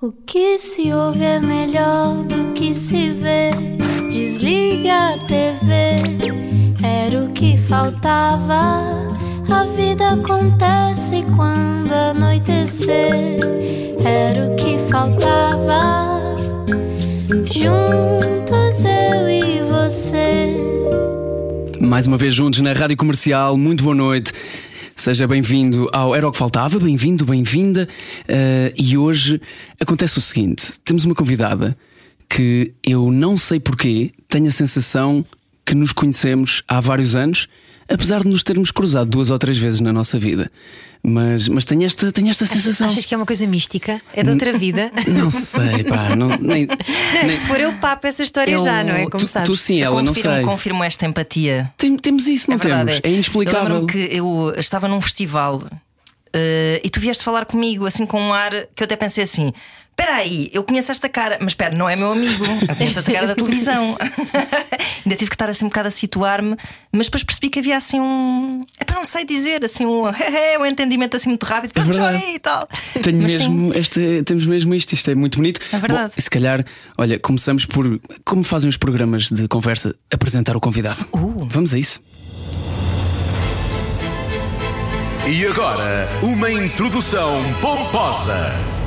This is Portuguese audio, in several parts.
O que se ouve é melhor do que se vê. Desliga a TV, era o que faltava. A vida acontece quando anoitecer, era o que faltava. Juntos eu e você. Mais uma vez juntos na Rádio Comercial, muito boa noite. Seja bem-vindo ao Era o que Faltava, bem-vindo, bem-vinda. Uh, e hoje acontece o seguinte: temos uma convidada que eu não sei porquê, tenho a sensação que nos conhecemos há vários anos, apesar de nos termos cruzado duas ou três vezes na nossa vida. Mas, mas tenho, esta, tenho esta sensação. Achas que é uma coisa mística? É de outra vida? Não sei, pá. Não, nem, Não, nem- Se for eu, papo essa história Eu- já, não é? Como tu, sabes. tu sim, ela não confirmo, sei. confirmo esta empatia. Tem- temos isso, não é verdade, temos? É inexplicável. Eu que eu estava num festival eh, e tu vieste falar comigo assim com um ar que eu até pensei assim. Espera aí, eu conheço esta cara, mas espera, não é meu amigo, eu conheço esta cara da televisão. Ainda tive que estar assim um bocado a situar-me, mas depois percebi que havia assim um. É para não sei dizer, assim um, um entendimento assim muito rápido, pronto, já verdade. é e tal. Tenho Mas mesmo este, temos mesmo isto, isto é muito bonito. É verdade. Bom, se calhar, olha, começamos por como fazem os programas de conversa apresentar o convidado. Uh. Vamos a isso. E agora, uma introdução pomposa.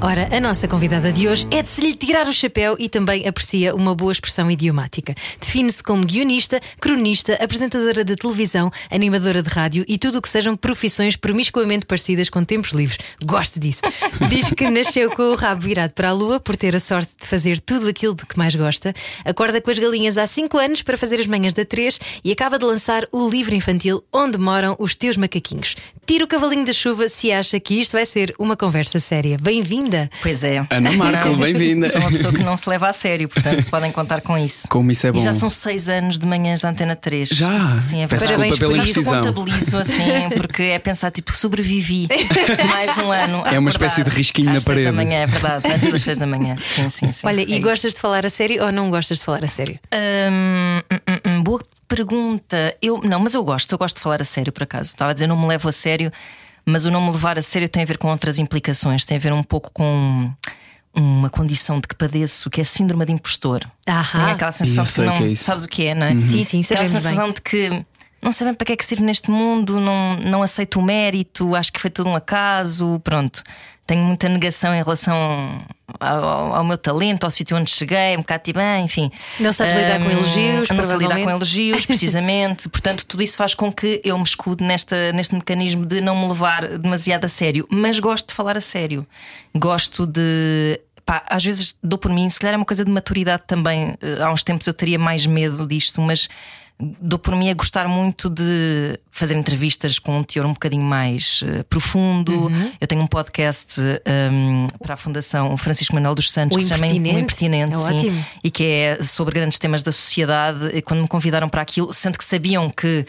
Ora, a nossa convidada de hoje é de se lhe tirar o chapéu e também aprecia uma boa expressão idiomática. Define-se como guionista, cronista, apresentadora de televisão, animadora de rádio e tudo o que sejam profissões promiscuamente parecidas com tempos livres. Gosto disso. Diz que nasceu com o rabo virado para a lua por ter a sorte de fazer tudo aquilo de que mais gosta. Acorda com as galinhas há 5 anos para fazer as manhãs da 3 e acaba de lançar o livro infantil Onde Moram os Teus Macaquinhos. Tira o cavalinho da chuva se acha que isto vai ser uma conversa séria. Bem-vinda! Pois é. Ana Marco, bem-vinda. Sou uma pessoa que não se leva a sério, portanto podem contar com isso. Como isso é bom. E já são seis anos de manhãs da Antena 3. Já? Sim, é Peço verdade. desculpa pela Mas imprecisão. contabilizo assim, porque é pensar, tipo, sobrevivi mais um ano. É uma acordar espécie de risquinho na às seis parede. da manhã, é verdade, antes das seis da manhã. Sim, sim, sim. Olha, É e isso. gostas de falar a sério ou não gostas de falar a sério? Hum, hum, hum, hum, boa pergunta. Eu, não, mas eu gosto, eu gosto de falar a sério por acaso. Estava a dizer, não me levo a sério, mas o não me levar a sério tem a ver com outras implicações, tem a ver um pouco com uma condição de que padeço, que é a síndrome de impostor. Ahá. Tenho aquela sensação que o não que é sabes o que é, não é? Sim, sim, Aquela sabemos bem. sensação de que não sabem para que é que sirvo neste mundo, não, não aceito o mérito, acho que foi tudo um acaso, pronto. Tenho muita negação em relação ao, ao meu talento, ao sítio onde cheguei, um bocado tipo, ah, enfim. Não sabes lidar com elogios, Não sei lidar com elogios, precisamente. Portanto, tudo isso faz com que eu me escude nesta, neste mecanismo de não me levar demasiado a sério. Mas gosto de falar a sério. Gosto de. Pá, às vezes dou por mim, se calhar é uma coisa de maturidade também. Eh, Há uns tempos eu teria mais medo disto, mas dou por mim a gostar muito de fazer entrevistas com um teor um bocadinho mais eh, profundo. Uhum. Eu tenho um podcast um, para a Fundação Francisco Manuel dos Santos O que se chama Impertinente. O Impertinente, É sim, ótimo. e que é sobre grandes temas da sociedade. E quando me convidaram para aquilo, sendo que sabiam que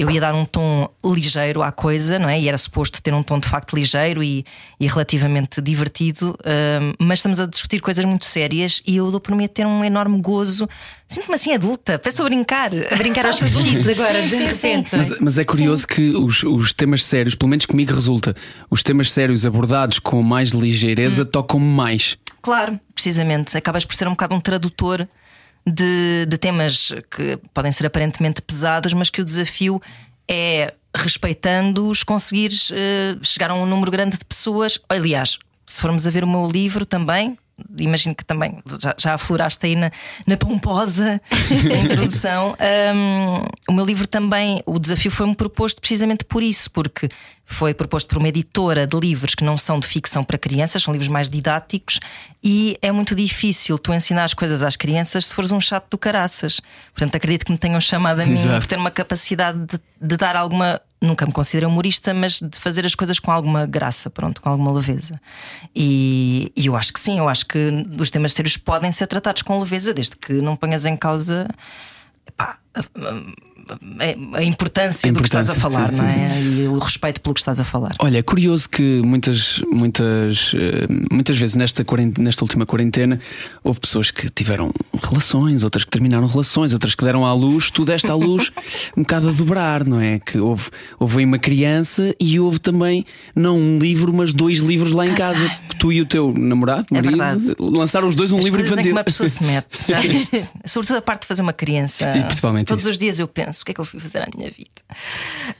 eu ia dar um tom ligeiro à coisa, não é? E era suposto ter um tom de facto ligeiro e, e relativamente divertido, hum, mas estamos a discutir coisas muito sérias e eu dou por mim a ter um enorme gozo. Sinto-me assim adulta, parece a brincar. A brincar aos fugidos agora, de Sim, sim, repente. sim. é? Mas, mas é curioso que os, os temas sérios, pelo menos comigo resulta, os temas sérios abordados com mais ligeireza tocam mais. Claro, precisamente. Acabas por ser um bocado um tradutor de, de temas que podem ser aparentemente pesados, mas que o desafio é, respeitando-os, conseguires eh, chegar a um número grande de pessoas. Aliás, se formos a ver o meu livro também. Imagino que também já, já afloraste aí na, na pomposa introdução. Hum, o meu livro também, o desafio foi-me proposto precisamente por isso, porque foi proposto por uma editora de livros que não são de ficção para crianças, são livros mais didáticos, e é muito difícil tu ensinar as coisas às crianças se fores um chato do caraças. Portanto, acredito que me tenham chamado a mim Exato. por ter uma capacidade de, de dar alguma. Nunca me considero humorista, mas de fazer as coisas com alguma graça, pronto, com alguma leveza. E, e eu acho que sim, eu acho que os temas sérios podem ser tratados com leveza, desde que não ponhas em causa epá, a, a, a importância, do que estás a falar, sim, não sim, é? E o respeito pelo que estás a falar. Olha, é curioso que muitas, muitas, eh, muitas vezes nesta, nesta última quarentena houve pessoas que tiveram relações, outras que terminaram relações, outras que deram à luz, tu deste à luz um bocado a dobrar, não é? Que houve, houve aí uma criança e houve também, não um livro, mas dois livros lá em casa. Tu e o teu namorado, É marido, verdade. lançaram os dois um As livro coisas em que infantil. uma pessoa se mete, já viste? Sobretudo a parte de fazer uma criança. E principalmente Todos isso. os dias eu penso: o que é que eu fui fazer à minha vida?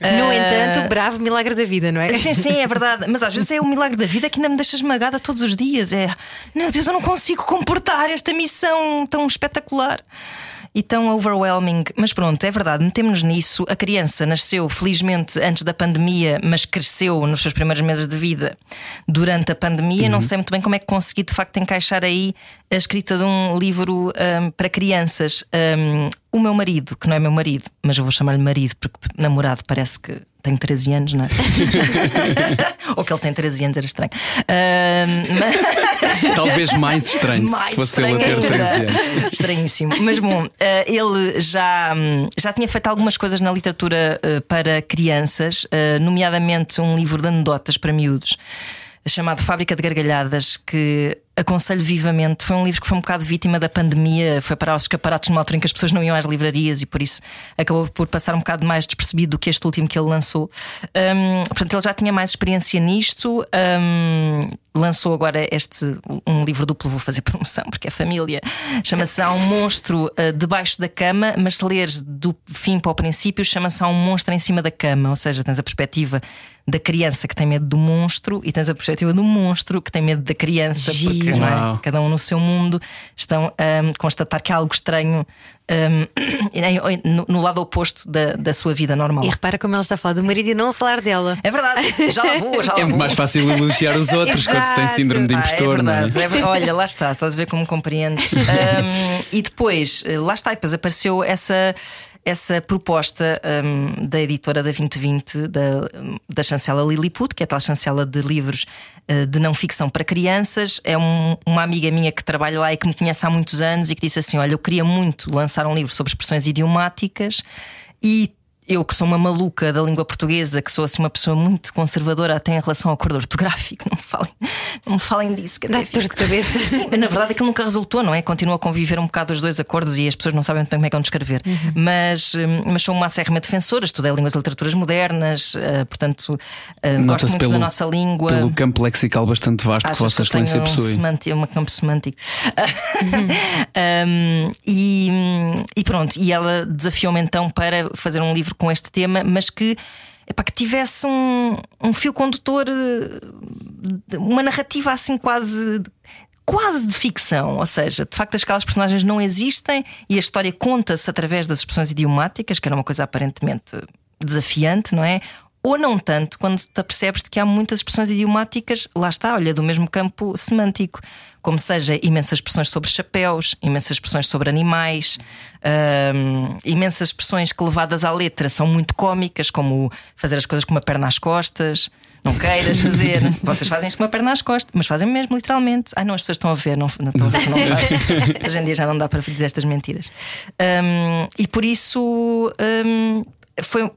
No Ah, entanto, bravo milagre da vida, não é? Sim, sim, é verdade. Mas às vezes é o milagre da vida que ainda me deixa esmagada todos os dias. É, meu Deus, eu não consigo comportar esta missão tão espetacular e tão overwhelming. Mas pronto, é verdade, metemos-nos nisso. A criança nasceu, felizmente, antes da pandemia, mas cresceu nos seus primeiros meses de vida durante a pandemia. Não sei muito bem como é que consegui, de facto, encaixar aí a escrita de um livro hum, para crianças. Hum, o meu marido, que não é meu marido, mas eu vou chamar-lhe marido porque namorado parece que tem 13 anos, não é? Ou que ele tem 13 anos, era estranho. Hum, mas- Talvez mais estranho se mais fosse ele a ter estranho 13 ainda. anos. Estranhíssimo. Mas bom, eh, ele já, hum, já tinha feito algumas coisas na literatura eh, para crianças, eh, nomeadamente um livro de anedotas para miúdos. Chamado Fábrica de Gargalhadas, que aconselho vivamente. Foi um livro que foi um bocado vítima da pandemia, foi para os escaparatos numa altura em que as pessoas não iam às livrarias e por isso acabou por passar um bocado mais despercebido do que este último que ele lançou. Hum, portanto, ele já tinha mais experiência nisto. Hum, lançou agora este um livro duplo, vou fazer promoção porque é família. Chama-se Há um monstro uh, debaixo da cama, mas se leres do fim para o princípio, chama-se Há um monstro em cima da cama. Ou seja, tens a perspectiva da criança que tem medo do monstro e tens a perspectiva do monstro que tem medo da criança, Giro. porque não é? Uau. cada um no seu mundo estão a constatar que há algo estranho um, no, no lado oposto da, da sua vida normal. E repara como ela está a falar do marido e não a falar dela. É verdade, já lá vou, já lá É muito vou. mais fácil elogiar os outros quando se tem síndrome de Ah, impostor, é não é? verdade, é ver- Olha, lá está, estás a ver como compreendes. Um, e depois, lá está, e depois apareceu essa. Essa proposta um, da editora da 2020, da, da chancela Lilliput, que é a tal chancela de livros eh, de não ficção para crianças, é um- uma amiga minha que trabalha lá e que me conhece há muitos anos e que disse assim: Olha, eu queria muito lançar um livro sobre expressões idiomáticas e eu que sou uma maluca da língua portuguesa, que sou assim uma pessoa muito conservadora até em relação ao acordo ortográfico, não me falem, não me falem disso. Que até Dá-te dor de cabeça. Sim, na verdade aquilo nunca resultou, não é? Continua a conviver um bocado os dois acordos e as pessoas não sabem muito bem como é que vão descrever. Uhum. Mas, hum, mas sou uma acérrima defensora, estudei línguas e literaturas modernas, eh, portanto, eh, gosto muito da nossa língua. Pelo campo lexical bastante vasto que Achas Vossa que eu Excelência um possui. semântico, um campo semântico. Um, e, e pronto, e ela desafiou-me então para fazer um livro com este tema, mas que. epá, que tivesse um, um fio condutor, eh, uma narrativa assim quase quase de ficção, ou seja, de facto aquelas personagens não existem e a história conta-se através das expressões idiomáticas, que era uma coisa aparentemente desafiante, não é? Ou não tanto, quando te de que há muitas expressões idiomáticas, lá está, olha, do mesmo campo semântico, como seja imensas expressões sobre chapéus, imensas expressões sobre animais, hum, imensas expressões que levadas à letra são muito cómicas, como fazer as coisas com uma perna às costas. Não queiras fazer. Vocês fazem isto com uma perna às costas, mas fazem mesmo literalmente. Ai, não, as pessoas estão a ver, não, não estão a ver, não. Hoje em dia já não dá para dizer estas mentiras. Hum, e por isso hum, foi,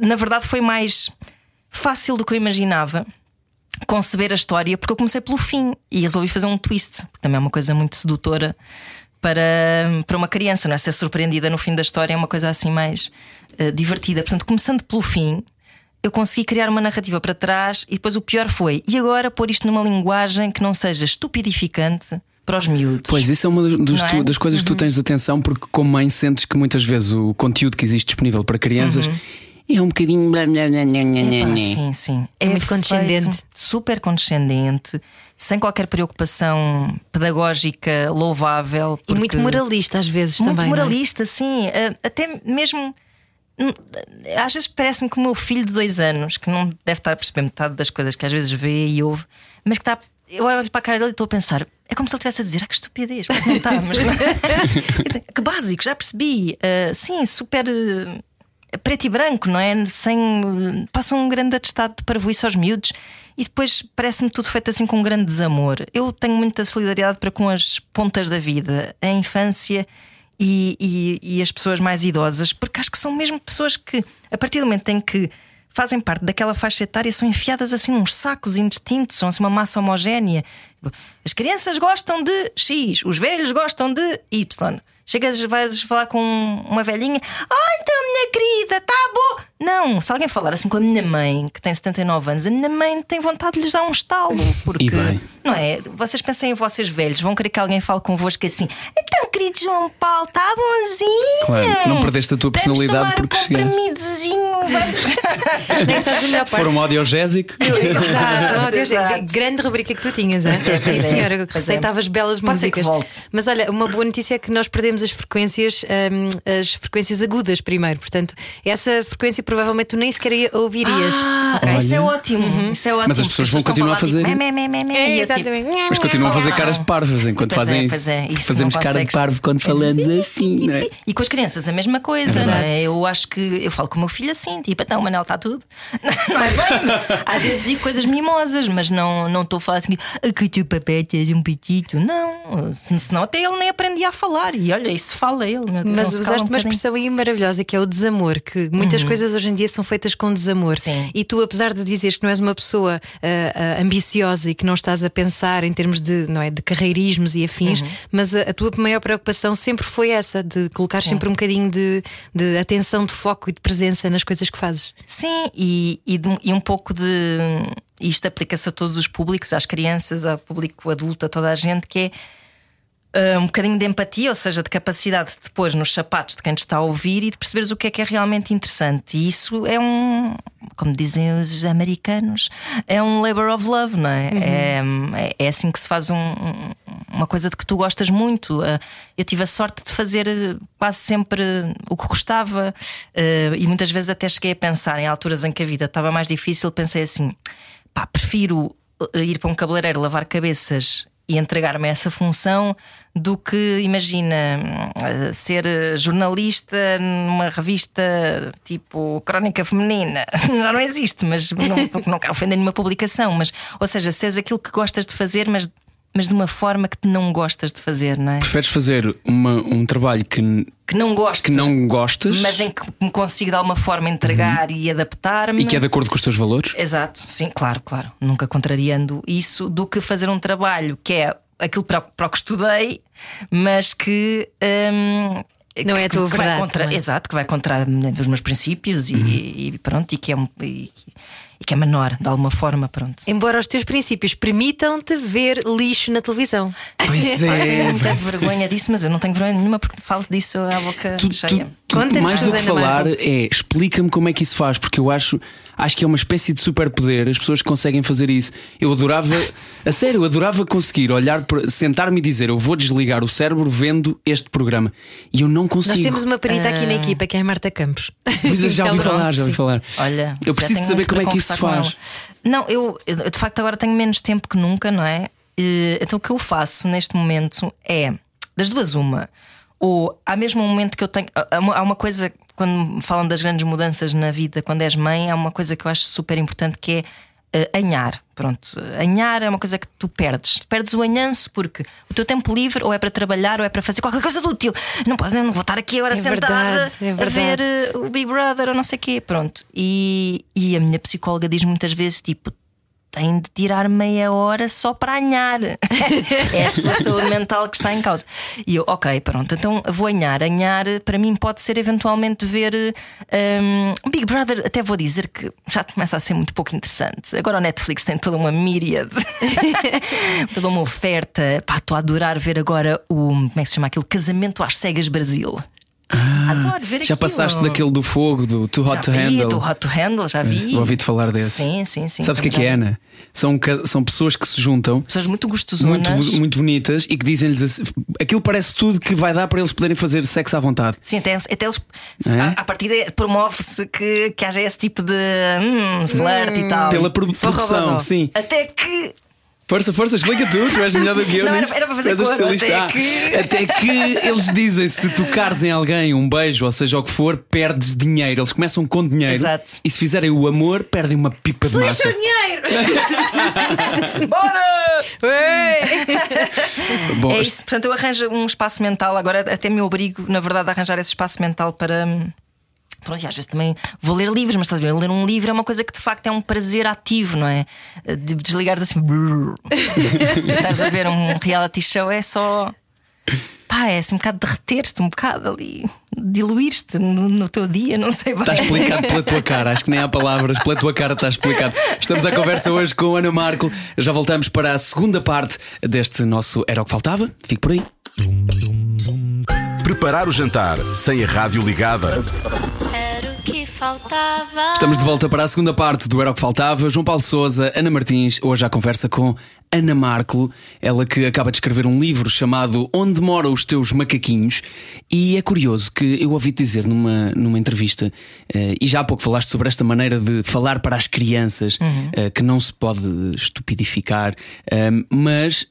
na verdade, foi mais fácil do que eu imaginava conceber a história, porque eu comecei pelo fim e resolvi fazer um twist, porque também é uma coisa muito sedutora para, para uma criança, não é? Ser surpreendida no fim da história é uma coisa assim mais eh, divertida. Portanto, começando pelo fim, eu consegui criar uma narrativa para trás e depois o pior foi, e agora pôr isto numa linguagem que não seja estupidificante para os miúdos. Pois, isso é uma tu- é? Uhum. das coisas que tu tens de atenção, porque como mãe sentes que muitas vezes o conteúdo que existe disponível para crianças é um bocadinho. blá, blá, blá, sim, sim. É muito feito condescendente. Super condescendente, sem qualquer preocupação pedagógica louvável. E muito moralista às vezes Muito também. não é? moralista, sim. Eh, Até mesmo. hum, Às vezes parece-me que o meu filho de dois anos, que não deve estar a perceber metade das coisas que às vezes vê e ouve, mas que está. Eu olho para a cara dele e estou a pensar, é como se ele estivesse a dizer, ah, que estupidez, claro que não está, mas dizer, que básico, já percebi. Eh, sim, super eh, preto e branco, não é? Sem, passa um grande atestado de parvoíce aos miúdos e depois parece-me tudo feito assim com um grande desamor. Eu tenho muita solidariedade para com as pontas da vida, a infância e, e, e as pessoas mais idosas, porque acho que são mesmo pessoas que, a partir do momento em que fazem parte daquela faixa etária, são enfiadas assim uns sacos indistintos, são assim uma massa homogénea. As crianças gostam de X, os velhos gostam de Y. Chegas, vais falar com uma velhinha, ah, então, minha querida, tá bom. Não, se alguém falar assim com a minha mãe, que tem 79 anos, a minha mãe tem vontade de lhes dar um estalo. Porque, E bem. não é? Vocês pensem em vocês velhos, vão querer que alguém fale convosco assim, então, querido João Paulo, tá bonzinho. Claro, não perdeste a tua personalidade tomar porque um chegaste. comprimidozinho, vamos. Nem sabes melhor Se for um audiogésico. Exato, Deus, Exato. grande rubrica que tu tinhas, é, Sim, senhora, é. receitavas belas Pode ser que músicas. volte. Mas olha, uma boa notícia é que nós perdemos as frequências, hum, as frequências agudas primeiro. Portanto, essa frequência provavelmente tu nem sequer ia- ouvirias. Ah, ok? isso é ótimo. Isso é ótimo. Mas as pessoas vão continuar a fazer- Tipo, mé, É, e eu, tipo, exatamente. Mas continuam a fazer caras de parvas enquanto Pois é, fazem pois é, isso. isso Fazemos cara de parvo quando falamos assim, não é? E com as crianças a mesma coisa, não é? Eu acho que eu falo com o meu filho assim, tipo, então o Manel está tudo. Não é bem? Às vezes digo coisas mimosas, mas não não estou a falar assim, "Ah, que o teu papel é um petito. Não, se- senão até ele nem aprendia a falar. E olha, isso fala ele. meu Deus, Mas usaste um uma expressão aí maravilhosa que é o desamor, que muitas coisas hoje em dia são feitas com desamor. Sim. E tu, apesar de dizeres que não és uma pessoa ah, ah, ambiciosa e que não estás a pensar em termos de, não é, de carreirismos e afins, mas a, a tua maior preocupação sempre foi essa, de colocar Sim. sempre um bocadinho de, de atenção, de foco e de presença nas coisas que fazes. Sim, e, e, de- e um pouco de. Isto aplica-se a todos os públicos, às crianças, ao público adulto, a toda a gente, que é ah, um bocadinho de empatia, ou seja, de capacidade de depois nos sapatos de quem te está a ouvir e de perceberes o que é que é realmente interessante. E isso é um, como dizem os americanos, é um labor of love, não é? É, é assim que se faz um- um- uma coisa de que tu gostas muito. Ah, eu tive a sorte de fazer eh, quase sempre o que gostava e muitas vezes até cheguei a pensar em alturas em que a vida estava mais difícil, pensei assim: pá, prefiro ir para um cabeleireiro lavar cabeças e entregar-me essa função do que, imagina, ser jornalista numa revista tipo Crónica Feminina. Não existe, mas não, não quero ofender nenhuma publicação. Mas, ou seja, seres aquilo que gostas de fazer, mas, mas de uma forma que não gostas de fazer, não é? Preferes fazer uma- um trabalho que, Que não gosto. que não gostas Mas em que me consigo de alguma forma entregar e adaptar-me. e que é de acordo com os teus valores? Exato, sim, claro, claro. Nunca contrariando isso, do que fazer um trabalho que é aquilo para, para o que estudei, mas que. hum, Não é a que- tua que vai verdade contra- também. Exato, que vai contra né, os meus princípios e, e pronto, e que, é, um- e, e que é menor, de alguma forma, pronto. Embora os teus princípios permitam-te ver lixo na televisão. Pois Eu é. tenho muita vergonha disso, mas eu não tenho vergonha nenhuma porque falo disso à boca Tu, tu, cheia. tu, Conta-nos mais do que falar é explica-me como é que isso faz, porque eu acho, acho que é uma espécie de superpoder as pessoas que conseguem fazer isso. Eu adorava, a sério, eu adorava conseguir olhar, para- sentar-me e dizer eu vou desligar o cérebro vendo este programa. E eu não consigo. Nós temos uma perita aqui na equipa que é a Marta Campos. Pois já ouvi Ela- falar, já ouvi falar. Olha, eu preciso de tenho saber como é para que isso se faz. Não, eu, eu, de facto agora tenho menos tempo que nunca, não é? E, Então o que eu faço neste momento é das duas uma. Ou há mesmo um momento que eu tenho. Há uma coisa, quando falam das grandes mudanças na vida, quando és mãe, há uma coisa que eu acho super importante que é eh, anhar. Pronto, anhar é uma coisa que tu perdes. Perdes o anhanço porque o teu tempo livre ou é para trabalhar ou é para fazer qualquer coisa de útil. Não posso, não vou estar aqui agora É sentada verdade, é a ver eh, o Big Brother ou não sei o quê. Pronto. E, e a minha psicóloga diz muitas vezes: tipo, tem de tirar meia hora só para anhar. é a sua saúde mental que está em causa. E eu, ok, pronto, então vou anhar. Anhar para mim pode ser eventualmente ver um, Big Brother. Até vou dizer que já começa a ser muito pouco interessante. Agora o Netflix tem toda uma míriade, toda uma oferta. Pá, estou a adorar ver agora o. Como é que se chama aquilo? Casamento às Cegas Brasil. Adoro ver Ah, Já aquilo. passaste daquele do fogo, do Too Hot Já to vi, Handle. do Hot to Handle, já vi. Ouvi-te falar desse. Sim, sim, sim. Sabes o que é que é. Ana? São, são pessoas que se juntam. Pessoas muito Muito, gostosonas. muito bonitas e que dizem-lhes assim, aquilo parece tudo que vai dar para eles poderem fazer sexo à vontade. Sim, até, até eles. É? A, a partir promove-se que, que haja esse tipo de hum, flerte e tal. Pela produ- produção, sim. Até que. Força, força, explica tu, tu és melhor do que eu. Não, era- era para fazer és o cor, especialista. até que- Ah, até que eles dizem: se tocares em alguém um beijo, ou seja o que for, perdes dinheiro. Eles começam com dinheiro. Exato. E se fizerem o amor, perdem uma pipa de massa. dinheiro! Bora! Bom, é isso, portanto, eu arranjo um espaço mental, agora até me obrigo, na verdade, a arranjar esse espaço mental para. Pronto, e às vezes também vou ler livros, mas estás a ver, ler um livro é uma coisa que de facto é um prazer ativo, não é? De desligares assim. estás a ver um reality show, é só. Pá, é assim um bocado derreter-te, um bocado ali, diluir-te no, no teu dia, não sei bem. Está explicado pela tua cara, acho que nem há palavras, pela tua cara está explicado. Estamos à conversa hoje com Ana Marco. Já voltamos para a segunda parte deste nosso Era o que Faltava. Fique por aí. Preparar o jantar sem a rádio ligada. Era o que faltava. Estamos de volta para a segunda parte do Era o que Faltava. João Paulo Souza, Ana Martins, hoje à conversa com Ana Marco, ela que acaba de escrever um livro chamado Onde Moram os Teus Macaquinhos. E é curioso que eu ouvi dizer numa, numa entrevista, eh, e já há pouco falaste sobre esta maneira de falar para as crianças, eh, que não se pode estupidificar, eh, mas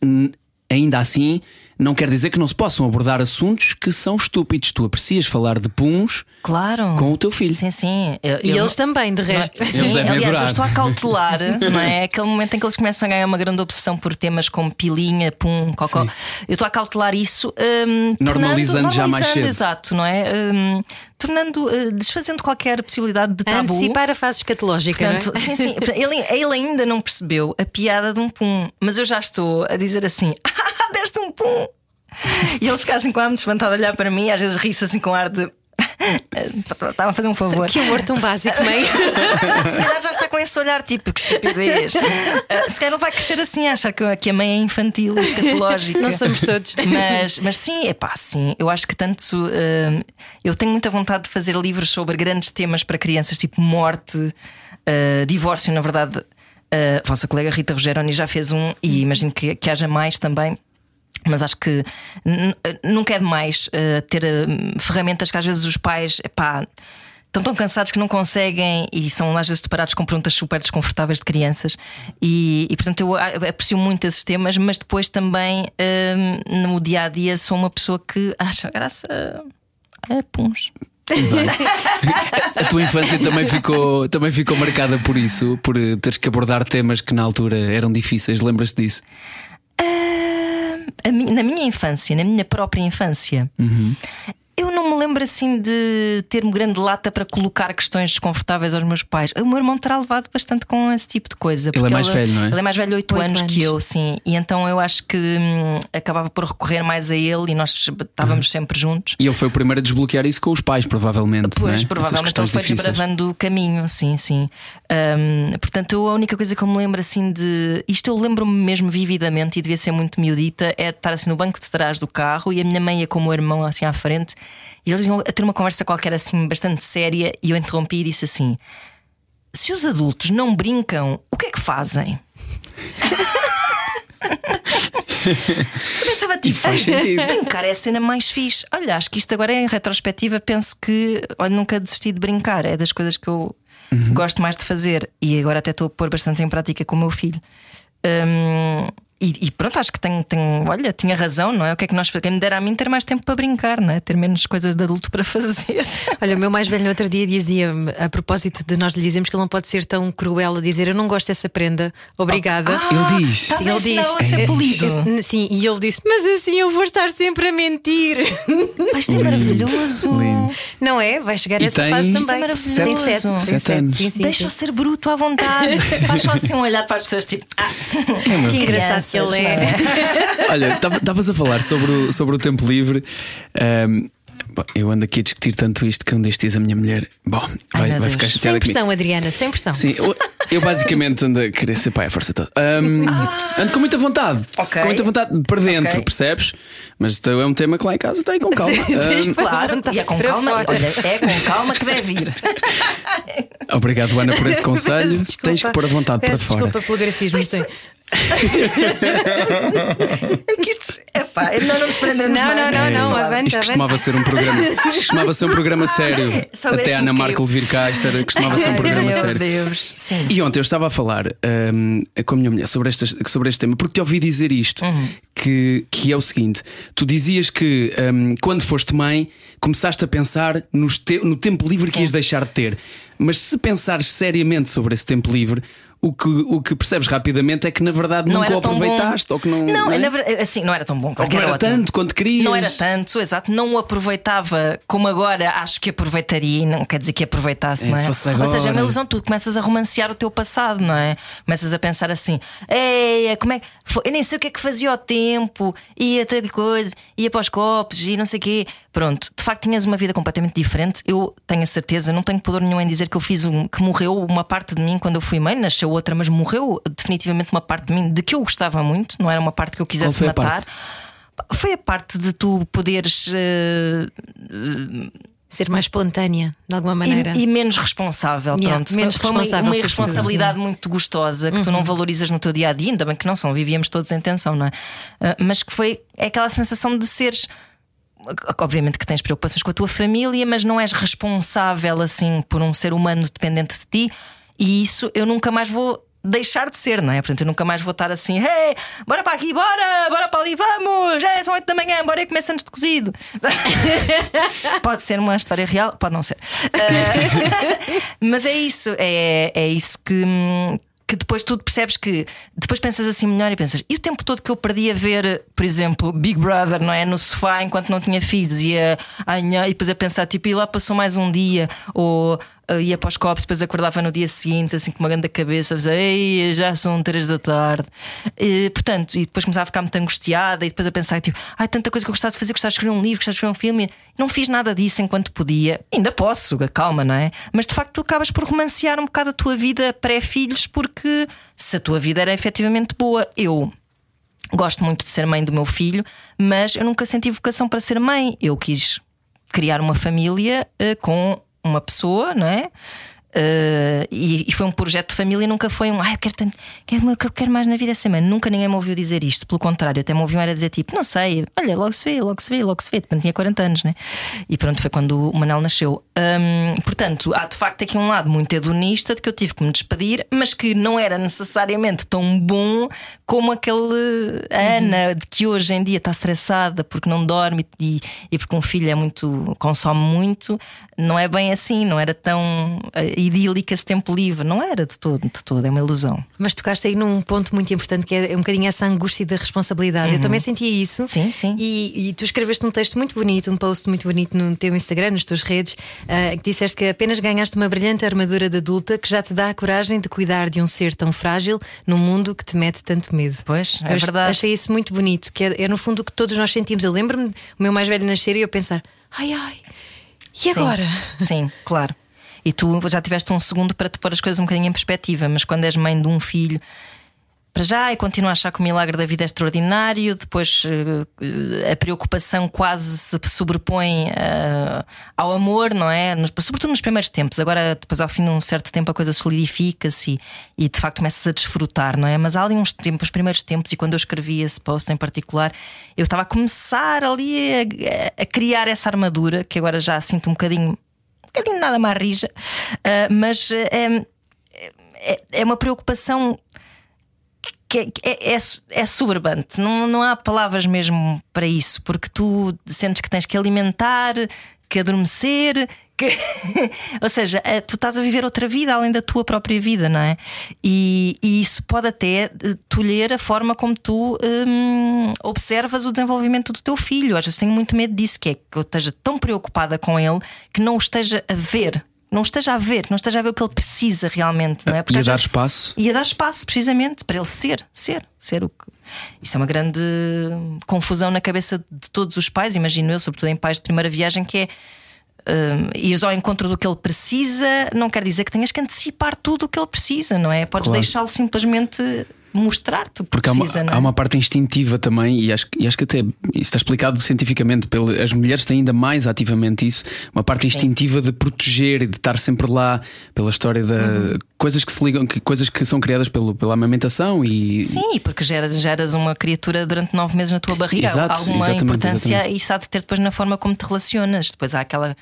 ainda assim. Não quer dizer que não se possam abordar assuntos que são estúpidos. Tu aprecias falar de puns Claro. com o teu filho. Sim, sim. Eu- E eu eles não- também, de resto. É? Eles Sim, devem aliás, adorar. eu estou a cautelar, não é? Aquele momento em que eles começam a ganhar uma grande obsessão por temas como pilinha, pum, cocó. Sim. Eu estou a cautelar isso, hum, Normalizando tornando- já mais normalizando, cedo. Exato, não é? Hum, tornando, uh, desfazendo qualquer possibilidade de tabu. antecipar a fase escatológica, não é? Portanto, sim, sim. Portanto, Ele, ele ainda não percebeu a piada de um pum, mas eu já estou a dizer assim: ah, deste um pum. E ele fica assim com a arma desvantada a olhar para mim, às vezes ri-se assim com ar de. Estava a fazer um favor. Que humor tão básico, mãe. Se calhar já está com esse olhar tipo, que estupidez. Ah, Se calhar ele vai crescer assim, a achar que a mãe é infantil, escatológica. Não somos todos. Mas, mas sim, é pá, sim. Eu acho que tanto. ah, eu tenho muita vontade de fazer livros sobre grandes temas para crianças, tipo morte, ah, divórcio, na verdade. ah, a vossa colega Rita Rogeroni já fez um e imagino que, que haja mais também. Mas acho que nunca é demais eh, ter eh, ferramentas que às vezes os pais epá, estão tão cansados que não conseguem e são às vezes deparados com perguntas super desconfortáveis de crianças. E, e, portanto eu aprecio muito esses temas, mas depois também eh, no dia a dia sou uma pessoa que acha graça a puns. A tua infância também ficou, também ficou marcada por isso, por eh, teres que abordar temas que na altura eram difíceis. Lembras-te disso? Mi- na minha infância, na minha própria infância, eu não lembro assim de ter-me grande lata para colocar questões desconfortáveis aos meus pais. O meu irmão terá levado bastante com esse tipo de coisa. Ele é porque mais velho, não é? Ele é mais velho 8, Oito anos, anos. que eu, sim. E então eu acho que hum, acabava por recorrer mais a ele e nós estávamos sempre juntos. E ele foi o primeiro a desbloquear isso com os pais, provavelmente. é? Pois, Essas provavelmente ele foi difíceis. desbravando o caminho, sim, sim. Ahm, portanto, eu, a única coisa que eu me lembro assim de. Isto eu lembro-me mesmo vividamente e devia ser muito miudita: é de estar assim no banco de trás do carro e a minha mãe ia com o meu irmão assim à frente e eles iam a ter uma conversa qualquer assim bastante séria e eu interrompi e disse assim: Se os adultos não brincam, o que é que fazem? Eu pensava tipo, faz sentido. brincar é a cena mais fixe. Olha, acho que isto agora em retrospectiva penso que olha, nunca desisti de brincar. É das coisas que eu Uhum. gosto mais de fazer e agora até estou a pôr bastante em prática com o meu filho. Hum, e, e pronto, acho que tenho, tenho, olha, tinha razão, não é? O que é que nós quem me dera a mim ter mais tempo para brincar, não é? Ter menos coisas de adulto para fazer. Olha, o meu mais velho no outro dia dizia-me, a propósito de nós lhe dizemos que ele não pode ser tão cruel a dizer eu não gosto dessa prenda, obrigada. Ele diz. A Ele ensiná-lo a diz- ser polido. Eh, Sim, e ele disse: Mas assim eu vou estar sempre a mentir. Pá, isto é maravilhoso. lindo. Não é? Vai chegar E essa tens- fase Isto também. é maravilhoso. Tem sete, tem Sete sete, anos. Sim, sim, Deixa-o sim. ser bruto à vontade. Faz só assim um olhar para as pessoas tipo. Ah, Que engraçado que ele é. Olha, estavas a falar sobre o, sobre o tempo livre. Bom, eu ando aqui a discutir tanto isto que um destes dias a minha mulher. Bom, Ai, vai, ficar Sem chateada comigo. pressão, Adriana, sem pressão. Sim, eu, eu basicamente ando a querer ser pai a força toda. Ahm, Ando com muita vontade. Ok. Com muita vontade para dentro, Ok. percebes? Mas isto é um tema que lá em casa tem com calma. Ahm, Claro, e é com calma. Olha, é com calma que deve ir. obrigado, Ana, por esse conselho. Peço desculpa. Tens que pôr a vontade Peço para fora. Desculpa pelo grafismo. sim. É. Epá, não nos prendermos Não, mais não, não, não, avante. Isto costumava ser um programa. Isto costumava ser um programa sério. Só Até a Ana. Marco vir cá, isto era, costumava ser um Ai, programa meu sério. Deus. Sim. E ontem eu estava a falar hum, com a minha mulher sobre, estas, sobre este tema, porque te ouvi dizer isto: Uhum. que, que é o seguinte: tu dizias que hum, quando foste mãe começaste a pensar nos te- no tempo livre que ias deixar de ter. Mas se pensares seriamente sobre esse tempo livre, o que, o que percebes rapidamente é que na verdade Não nunca era o bom. aproveitaste ou que não. Não, é? na verdade, assim, não era tão bom. Claro não era ótimo. tanto quanto querias. Não era tanto, exato. Não o aproveitava como agora acho que aproveitaria e não quer dizer que aproveitasse, É, não é? se fosse Ou seja, é uma agora. ilusão. Tu começas a romancear o teu passado, não é? Começas a pensar assim: ei, como é que. Eu nem sei o que é que fazia ao tempo, ia ter coisa, ia para os copos e não sei o quê. Pronto, de facto tinhas uma vida completamente diferente. Eu tenho a certeza, não tenho pudor nenhum em dizer que eu fiz um. que morreu uma parte de mim quando eu fui mãe, nasceu outra, mas morreu definitivamente uma parte de mim de que eu gostava muito, não era uma parte que eu quisesse foi a matar. parte? Foi a parte de tu poderes eh, Ser mais espontânea, de alguma maneira. e, e menos responsável. Yeah, pronto. menos Foi uma, responsável, uma irresponsabilidade muito gostosa que tu não valorizas no teu dia a dia, ainda bem que não são, vivíamos todos em tensão, não é? Ah, mas que foi é aquela sensação de seres. Obviamente que tens preocupações com a tua família, mas não és responsável assim por um ser humano dependente de ti, e isso eu nunca mais vou deixar de ser, não é? Portanto, eu nunca mais vou estar assim, hey, bora para aqui, bora, bora para ali, vamos, é, são 8 da manhã, bora aí começa antes de cozido. pode ser uma história real, pode não ser. Ah, mas é isso, é, é isso que. Que depois tu percebes que depois pensas assim melhor e pensas, e o tempo todo que eu perdi a ver, por exemplo, Big Brother, não é? No sofá enquanto não tinha filhos, ia a anhar, e depois a pensar, tipo, e lá passou mais um dia, ou ia para os copos, depois acordava no dia seguinte, assim com uma grande cabeça, a dizer, ei, já são três da tarde. E, portanto, e depois começava a ficar muito angustiada, e depois a pensar, tipo, ai, tanta coisa que eu gostava de fazer, gostava de escrever um livro, gostava de escrever um filme. Não fiz nada disso enquanto podia. Ainda posso, calma, não é? Mas de facto tu acabas por romancear um bocado a tua vida pré-filhos, porque se a tua vida era efetivamente boa, eu. Gosto muito de ser mãe do meu filho, mas eu nunca senti vocação para ser mãe. Eu quis criar uma família eh, com uma pessoa, não é? Eh, e, e foi um projeto de família, nunca foi um ai, eu quero tanto, quero, eu quero mais na vida ser mãe. Nunca ninguém me ouviu dizer isto, pelo contrário, até me ouviam era dizer tipo, não sei, olha, logo se vê, logo se vê, logo se vê. Portanto, tinha 40 anos, né? E pronto, foi quando o Manel nasceu. Hum, portanto, há de facto aqui um lado muito hedonista de que eu tive que me despedir, mas que não era necessariamente tão bom como aquele a Ana, de que hoje em dia está estressada porque não dorme e, e porque um filho é muito, consome muito. Não é bem assim, não era tão eh, idílica esse tempo livre, não era de todo, de todo, é uma ilusão. Mas tocaste aí num ponto muito importante que é um bocadinho essa angústia da responsabilidade. Eu também sentia isso. Sim, sim. E, e tu escreveste um texto muito bonito, um post muito bonito no teu Instagram, nas tuas redes, ah, que disseste que apenas ganhaste uma brilhante armadura de adulta que já te dá a coragem de cuidar de um ser tão frágil num mundo que te mete tanto medo. Pois, é Eu verdade. Achei isso muito bonito, que é, é no fundo o que todos nós sentimos. Eu lembro-me o meu mais velho nascer e eu pensar: ai ai, e agora? Sim, sim, claro. E tu já tiveste um segundo para te pôr as coisas um bocadinho em perspectiva, mas quando és mãe de um filho, para já, e continuo a achar que o milagre da vida é extraordinário, depois eh, a preocupação quase se sobrepõe eh, ao amor, não é? Nos- sobretudo nos primeiros tempos. Agora, depois ao fim de um certo tempo, a coisa solidifica-se e, e de facto começas a desfrutar, não é? Mas há ali uns tempos, os primeiros tempos, e quando eu escrevi esse post em particular, eu estava a começar ali a, a criar essa armadura que agora já sinto um bocadinho bocadinho nada mais rija, ah, mas ah, é, é, é uma preocupação que é, é, é, é soberbante, não, não há palavras mesmo para isso, porque tu sentes que tens que alimentar, que adormecer, que... ou seja, eh, tu estás a viver outra vida além da tua própria vida, não é? E, e isso pode até eh, tolher a forma como tu hum, observas o desenvolvimento do teu filho. Às vezes tenho muito medo disso, que é que eu esteja tão preocupada com ele que não o esteja a ver. Não esteja a ver, não esteja a ver o que ele precisa realmente, não é? E a às dar vezes- espaço. e a dar espaço, precisamente, para ele ser, ser, ser o que. Isso é uma grande confusão na cabeça de todos os pais, imagino eu, sobretudo em pais de primeira viagem, que é. Um, ires ao encontro do que ele precisa, não quer dizer que tenhas que antecipar tudo o que ele precisa, não é? Podes Claro. deixá-lo simplesmente mostrar-te Porque há uma, é? há uma parte instintiva também, e acho, e acho que até isso está explicado cientificamente. Pelo, as mulheres têm ainda mais ativamente isso, uma parte instintiva de proteger e de estar sempre lá pela história da Uhum. coisas que se ligam, que, coisas que são criadas pelo, pela amamentação e Sim, porque geras, geras uma criatura durante nove meses na tua barriga. Exato, há alguma importância exatamente. e isso há de ter depois na forma como te relacionas. Depois há aquela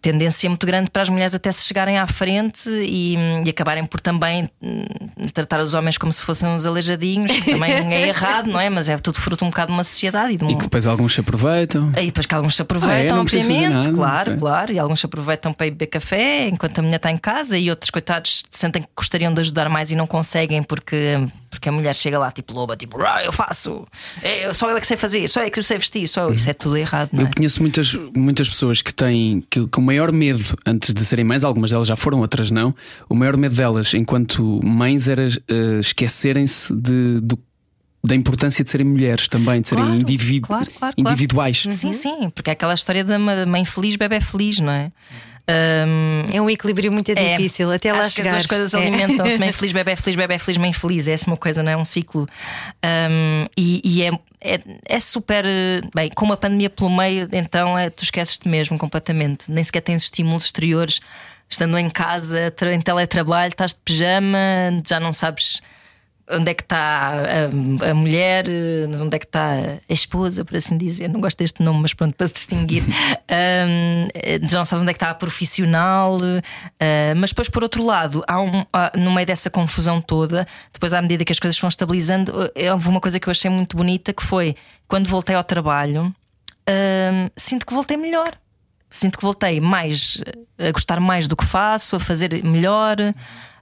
tendência muito grande para as mulheres até se chegarem à frente e, e acabarem por também hum, tratar os homens como se fossem uns aleijadinhos, que também é errado, não é? Mas é tudo fruto um bocado de uma sociedade e de um. E que depois alguns se aproveitam. E depois que alguns se aproveitam, Ah, é? Obviamente, claro, Ok. claro. E alguns se aproveitam para ir beber café enquanto a mulher está em casa e outros, coitados, sentem que gostariam de ajudar mais e não conseguem porque, porque a mulher chega lá tipo loba, tipo, ah, eu faço, é, só eu é que sei fazer, só eu é que eu sei vestir, só eu. Isso é tudo errado, não Eu é? conheço muitas, muitas pessoas que têm que, que o maior medo antes de serem mães, algumas delas já foram, outras não. O maior medo delas enquanto mães era eh, esquecerem-se de, do- da importância de serem mulheres também, de serem Claro, indivíduo- claro, claro, claro. individuais. Sim, sim, porque é aquela história da mãe feliz, bebê feliz, não é? Ahm, É um equilíbrio muito É, difícil até lá acho chegar. que as duas coisas É. alimentam-se. Mãe feliz, bebê feliz, bebê feliz, mãe feliz. É essa uma coisa, não é? Um ciclo. Um, e e é, é, é super. eh, Bem, com uma pandemia pelo meio, então é, tu esqueces-te mesmo completamente. Nem sequer tens estímulos exteriores. Estando em casa, em teletrabalho, estás de pijama, já não sabes onde é que está a, a mulher, onde é que está a esposa, por assim dizer. Não gosto deste nome, mas pronto, para se distinguir. Um, já não sabes onde é que está a profissional. eh, mas depois, por outro lado, há um, há- no meio dessa confusão toda, depois, à medida que as coisas vão estabilizando, eh, houve uma coisa que eu achei muito bonita que foi quando voltei ao trabalho, hum, sinto que voltei melhor. Sinto que voltei mais a gostar mais do que faço, a fazer melhor,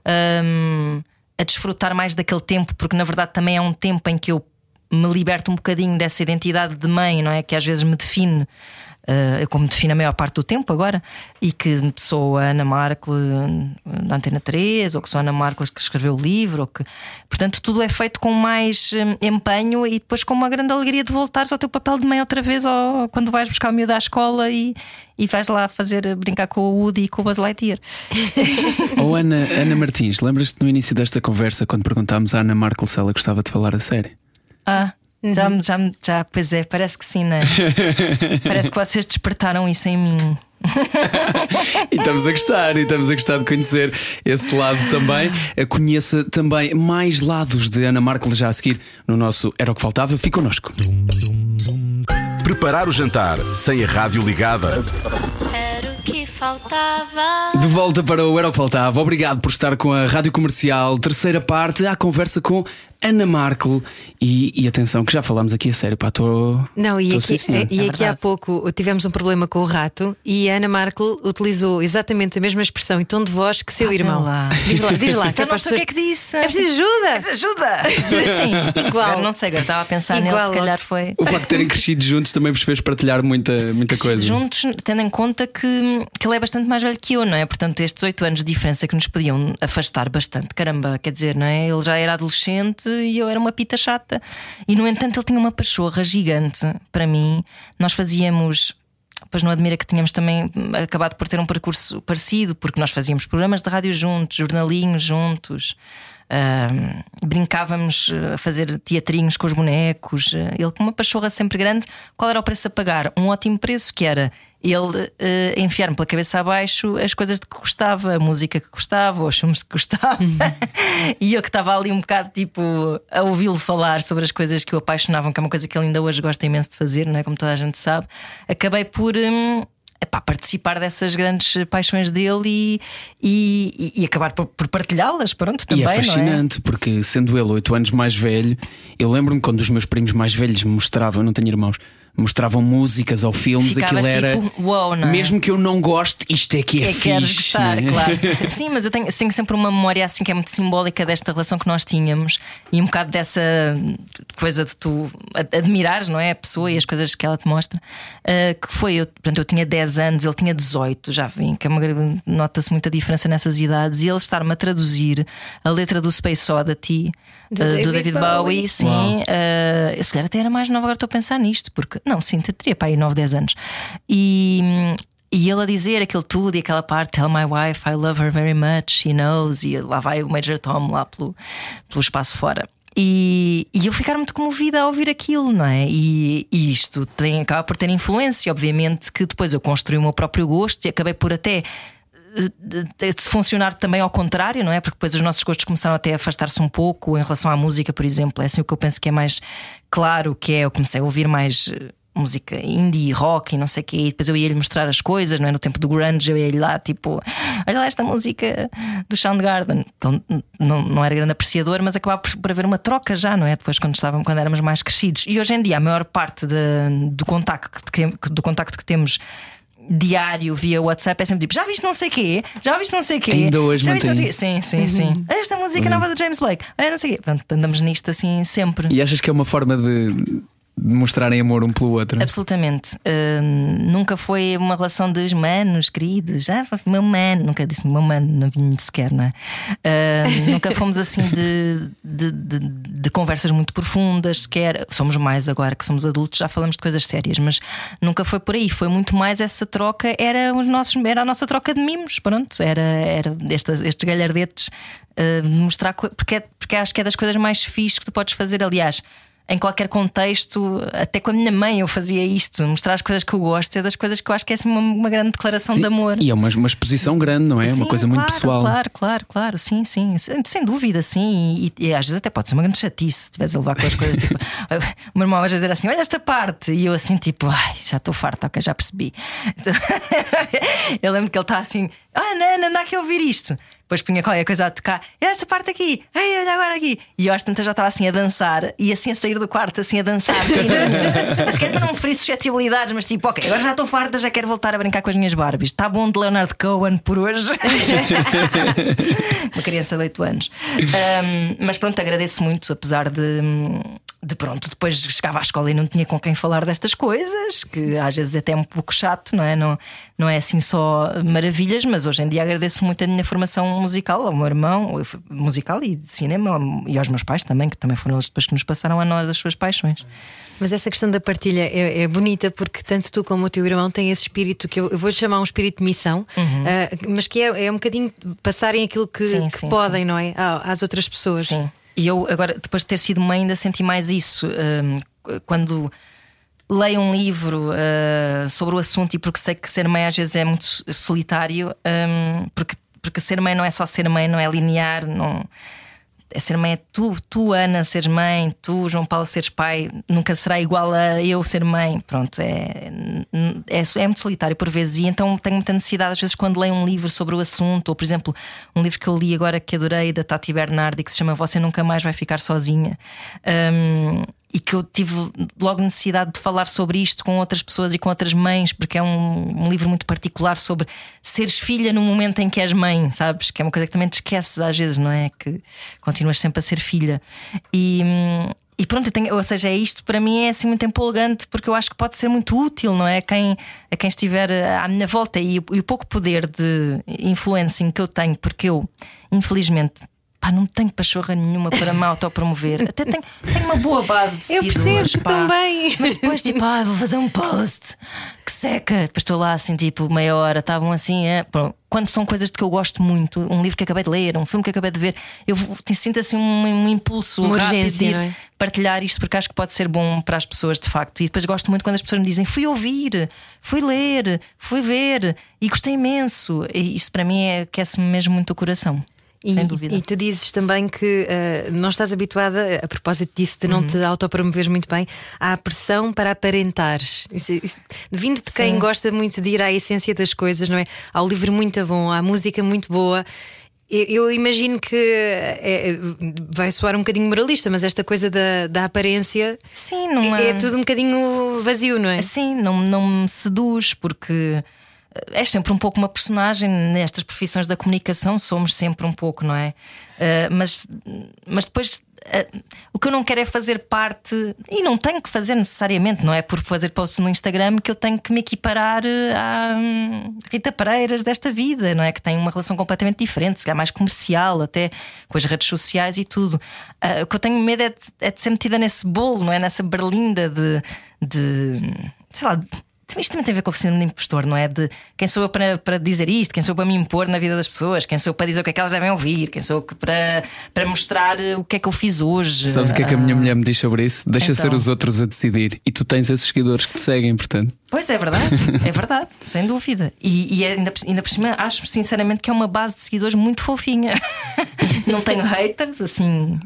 hum, a desfrutar mais daquele tempo, porque na verdade também é um tempo em que eu me liberto um bocadinho dessa identidade de mãe, não é? Que às vezes me define. Eh, como me define a maior parte do tempo agora, e que sou a Ana Markle eh, da Antena 3, ou que sou a Ana Markle que escreveu o livro, ou que... portanto, tudo é feito com mais eh, empenho e depois com uma grande alegria de voltares ao teu papel de mãe outra vez, ou quando vais buscar o miúdo à escola e, e vais lá fazer brincar com o Woody e com o Buzz Lightyear. Ou Ana, Ana Martins, lembras-te no início desta conversa quando perguntámos à Ana Markel se ela gostava de falar a sério? Ah, já, me- já, me- já, pois é, parece que sim, não é? parece que vocês despertaram isso em mim. E estamos a gostar, e estamos a gostar de conhecer esse lado também. Conheça também mais lados de Ana Markel já a seguir no nosso Era o que Faltava. Fique connosco. Preparar o jantar sem a rádio ligada. Era o que faltava. De volta para o Era o que Faltava. Obrigado por estar com a Rádio Comercial. Terceira parte, à conversa com Ana Markel. E, e atenção, que já falámos aqui a sério, pá, estou. Não, e estou aqui, sim, senhor. e É aqui há pouco tivemos um problema com o rato e a Ana Markel utilizou exatamente a mesma expressão e tom de voz que seu Ah, irmão. lá. Diz lá, diz lá. que é Eu para não sei o que é que disse. É preciso ajuda! Ajuda! Sim, Igual. Agora Não sei, agora estava a pensar Igual, nele, se calhar foi. O facto de terem crescido juntos também vos fez partilhar muita, muita coisa. Juntos, tendo em conta que, que ele é bastante mais velho que eu, não é? Portanto, estes oito anos de diferença que nos podiam afastar bastante, caramba, quer dizer, não é? Ele já era adolescente e eu era uma pita chata. E no entanto, ele tinha uma pachorra gigante para mim. Nós fazíamos. Pois não admira que tínhamos também acabado por ter um percurso parecido, porque nós fazíamos programas de rádio juntos, jornalinhos juntos, ahm, brincávamos eh, a fazer teatrinhos com os bonecos. eh, Ele com uma pachorra sempre grande. Qual era o preço a pagar? Um ótimo preço, que era ele eh, enfiar-me pela cabeça abaixo as coisas de que gostava, a música que gostava, os filmes que gostava. e eu que estava ali um bocado tipo a ouvi-lo falar sobre as coisas que o apaixonavam, que é uma coisa que ele ainda hoje gosta imenso de fazer, não é? como toda a gente sabe. Acabei por. hum, epá, participar dessas grandes paixões dele e, e, e acabar por, por partilhá-las, pronto, também. E é é? fascinante, porque sendo ele oito anos mais velho, eu lembro-me quando os meus primos mais velhos me mostravam, eu não tenho irmãos, mostravam músicas ou filmes, Ficavas aquilo era. tipo, uau, não é? Mesmo que eu não goste, isto é que é, É que queres fixe, gostar, é? claro. Sim, mas eu tenho, tenho sempre uma memória assim que é muito simbólica desta relação que nós tínhamos e um bocado dessa coisa de tu ad- admirares, não é? A pessoa e as coisas que ela te mostra. Ah, que foi, eu, portanto, eu tinha 10 anos, ele tinha 18, já vim, que é uma nota-se muita diferença nessas idades, e ele estar-me a traduzir a letra do Space Oddity Do ah, do David David Bowie. Bowie, sim. Ah, eu se calhar até era mais nova, agora estou a pensar nisto, porque não, sim, teria para aí 9, 10 anos. E, e ele a dizer aquilo tudo e aquela parte, Tell my wife I love her very much, she knows, e lá vai o Major Tom lá pelo, pelo espaço fora. E, e eu ficar muito comovida a ouvir aquilo, não é? E, e isto tem, acaba por ter influência, obviamente, que depois eu construí o meu próprio gosto e acabei por até de de funcionar também ao contrário, não é? Porque depois os nossos gostos começaram até a afastar-se um pouco em relação à música, por exemplo. É assim o que eu penso que é mais claro, que é eu comecei a ouvir mais eh, música indie, rock e não sei o quê. E depois eu ia-lhe mostrar as coisas, não é? No tempo do grunge, eu ia-lhe lá, tipo, olha lá esta música do Soundgarden. Ele não, não era grande apreciador, mas acabava por, por haver uma troca já, não é? Depois, quando, estávamos, quando éramos mais crescidos. E hoje em dia, a maior parte de, do, contacto que, do contacto que temos diário via WhatsApp é sempre tipo: já viste não sei quê? Já viste não sei quê? Ainda hoje já viste não sei quê? Sim, sim, sim. Uhum. Esta música nova do James Blake. Ah, não sei quê. Pronto, andamos nisto assim sempre. E achas que é uma forma de mostrarem amor um pelo outro. Absolutamente. Uh, nunca foi uma relação dos manos, queridos. Ah, meu mano, nunca disse meu mano, não vim sequer, não é? Uh, nunca fomos assim de, de, de, de, conversas muito profundas, sequer. Somos mais agora que somos adultos, já falamos de coisas sérias, mas nunca foi por aí. Foi muito mais essa troca, era, os nossos, era a nossa troca de mimos, pronto. Era, era estes, estes galhardetes uh, mostrar. Porque, é, porque acho que é das coisas mais fixes que tu podes fazer, aliás em qualquer contexto, até com a minha mãe eu fazia isto, mostrar as coisas que eu gosto, é das coisas que eu acho que é assim, uma, uma grande declaração de amor. E é uma, uma exposição grande, não é? Sim, uma coisa claro, muito pessoal. Claro, claro, claro, sim, sim, sem, sem dúvida, sim. E, e, às vezes até pode ser uma grande chatice se estiveres a levar com as coisas. tipo, o meu irmão às vezes era assim: olha esta parte, e eu assim, tipo, ai, já estou farta, ok, já percebi. eu lembro que ele está assim: ah, Nana, anda aqui a ouvir isto. Depois punha qualquer coisa a tocar, esta parte aqui, ei, olha agora aqui. E eu às tantas já estava assim a dançar e assim a sair do quarto, assim a dançar. Assim, se quer que não me ferir suscetibilidades, mas tipo, ok, agora já estou farta, já quero voltar a brincar com as minhas Barbies. Está bom de Leonard Cohen por hoje. Uma criança de 8 anos. Um, mas pronto, agradeço muito, apesar de de pronto, depois chegava à escola e não tinha com quem falar destas coisas, que às vezes até é um pouco chato, não é? Não, não é assim só maravilhas, mas hoje em dia agradeço muito a minha formação musical, ao meu irmão, musical e de cinema, e aos meus pais também, que também foram eles depois que nos passaram a nós as suas paixões. Mas essa questão da partilha é, é, bonita porque tanto tu como o teu irmão têm esse espírito que eu, eu vou chamar um espírito de missão, uhum. uh, mas que é, é um bocadinho passarem aquilo que, sim, que sim, podem, sim. não é? Às outras pessoas. Sim. E eu, agora, depois de ter sido mãe, ainda senti mais isso. Um, quando leio um livro uh, sobre o assunto e porque sei que ser mãe às vezes é muito solitário, um, porque, porque ser mãe não é só ser mãe, não é linear, não é ser mãe, é tu, tu, Ana, seres mãe, tu, João Paulo, seres pai, nunca será igual a eu ser mãe. Pronto, é, é, é, muito solitário por vezes. E então tenho muita necessidade, às vezes, quando leio um livro sobre o assunto, ou por exemplo, um livro que eu li agora que adorei, da Tati Bernardi, que se chama Você Nunca Mais Vai Ficar Sozinha. Um, e que eu tive logo necessidade de falar sobre isto com outras pessoas e com outras mães, porque é um, um, livro muito particular sobre seres filha no momento em que és mãe, sabes? Que é uma coisa que também te esqueces às vezes, não é? Que continuas sempre a ser filha. E. E pronto, tenho, ou seja, é isto para mim é assim muito empolgante porque eu acho que pode ser muito útil, não é? A quem, a quem estiver à minha volta e, e o pouco poder de influência que eu tenho, porque eu, infelizmente, pá, não tenho pachorra nenhuma para me autopromover. Até tenho, tenho uma boa base de seguidores. Eu percebo pá. também. Mas depois, tipo, ah, vou fazer um post que seca. Depois estou lá assim, tipo, meia hora, estavam assim, é. Quando são coisas de que eu gosto muito, um livro que acabei de ler, um filme que acabei de ver, eu sinto assim um, um impulso uma rápido urgência, de é? partilhar isto porque acho que pode ser bom para as pessoas de facto. E depois gosto muito quando as pessoas me dizem fui ouvir, fui ler, fui ver e gostei imenso. E isso para mim é aquece-me mesmo muito o coração. E, sem dúvida. e tu dizes também que uh, não estás habituada, a propósito disso, de não uhum. te autopromoveres muito bem, à pressão para aparentares. Isso, isso, vindo de quem gosta muito de ir à essência das coisas, não é? Ao livro muito bom, à música muito boa. Eu, imagino que é, é, vai soar um bocadinho moralista, mas esta coisa da, da aparência Sim, numa... é, é tudo um bocadinho vazio, não é? Sim, não, não me seduz, porque és sempre um pouco uma personagem nestas profissões da comunicação, somos sempre um pouco, não é? Uh, mas, mas depois uh, o que eu não quero é fazer parte, e não tenho que fazer necessariamente, não é por fazer posts no Instagram que eu tenho que me equiparar à um, Rita Pereiras desta vida, não é? Que tem uma relação completamente diferente, se calhar mais comercial, até com as redes sociais e tudo. O que eu tenho medo é de, é de ser metida nesse bolo, não é? Nessa berlinda de, de sei lá isto também tem a ver com o síndrome de impostor, não é? De quem sou eu para, para dizer isto, quem sou eu para me impor na vida das pessoas, quem sou eu para dizer o que é que elas devem ouvir, quem sou eu para, para mostrar o que é que eu fiz hoje. Sabes o que é que a minha mulher me diz sobre isso? Deixa então... ser os outros a decidir e tu tens esses seguidores que te seguem, portanto. Pois é verdade, é verdade, sem dúvida. E, e é ainda, ainda por cima, acho sinceramente que é uma base de seguidores muito fofinha. não tenho haters, assim.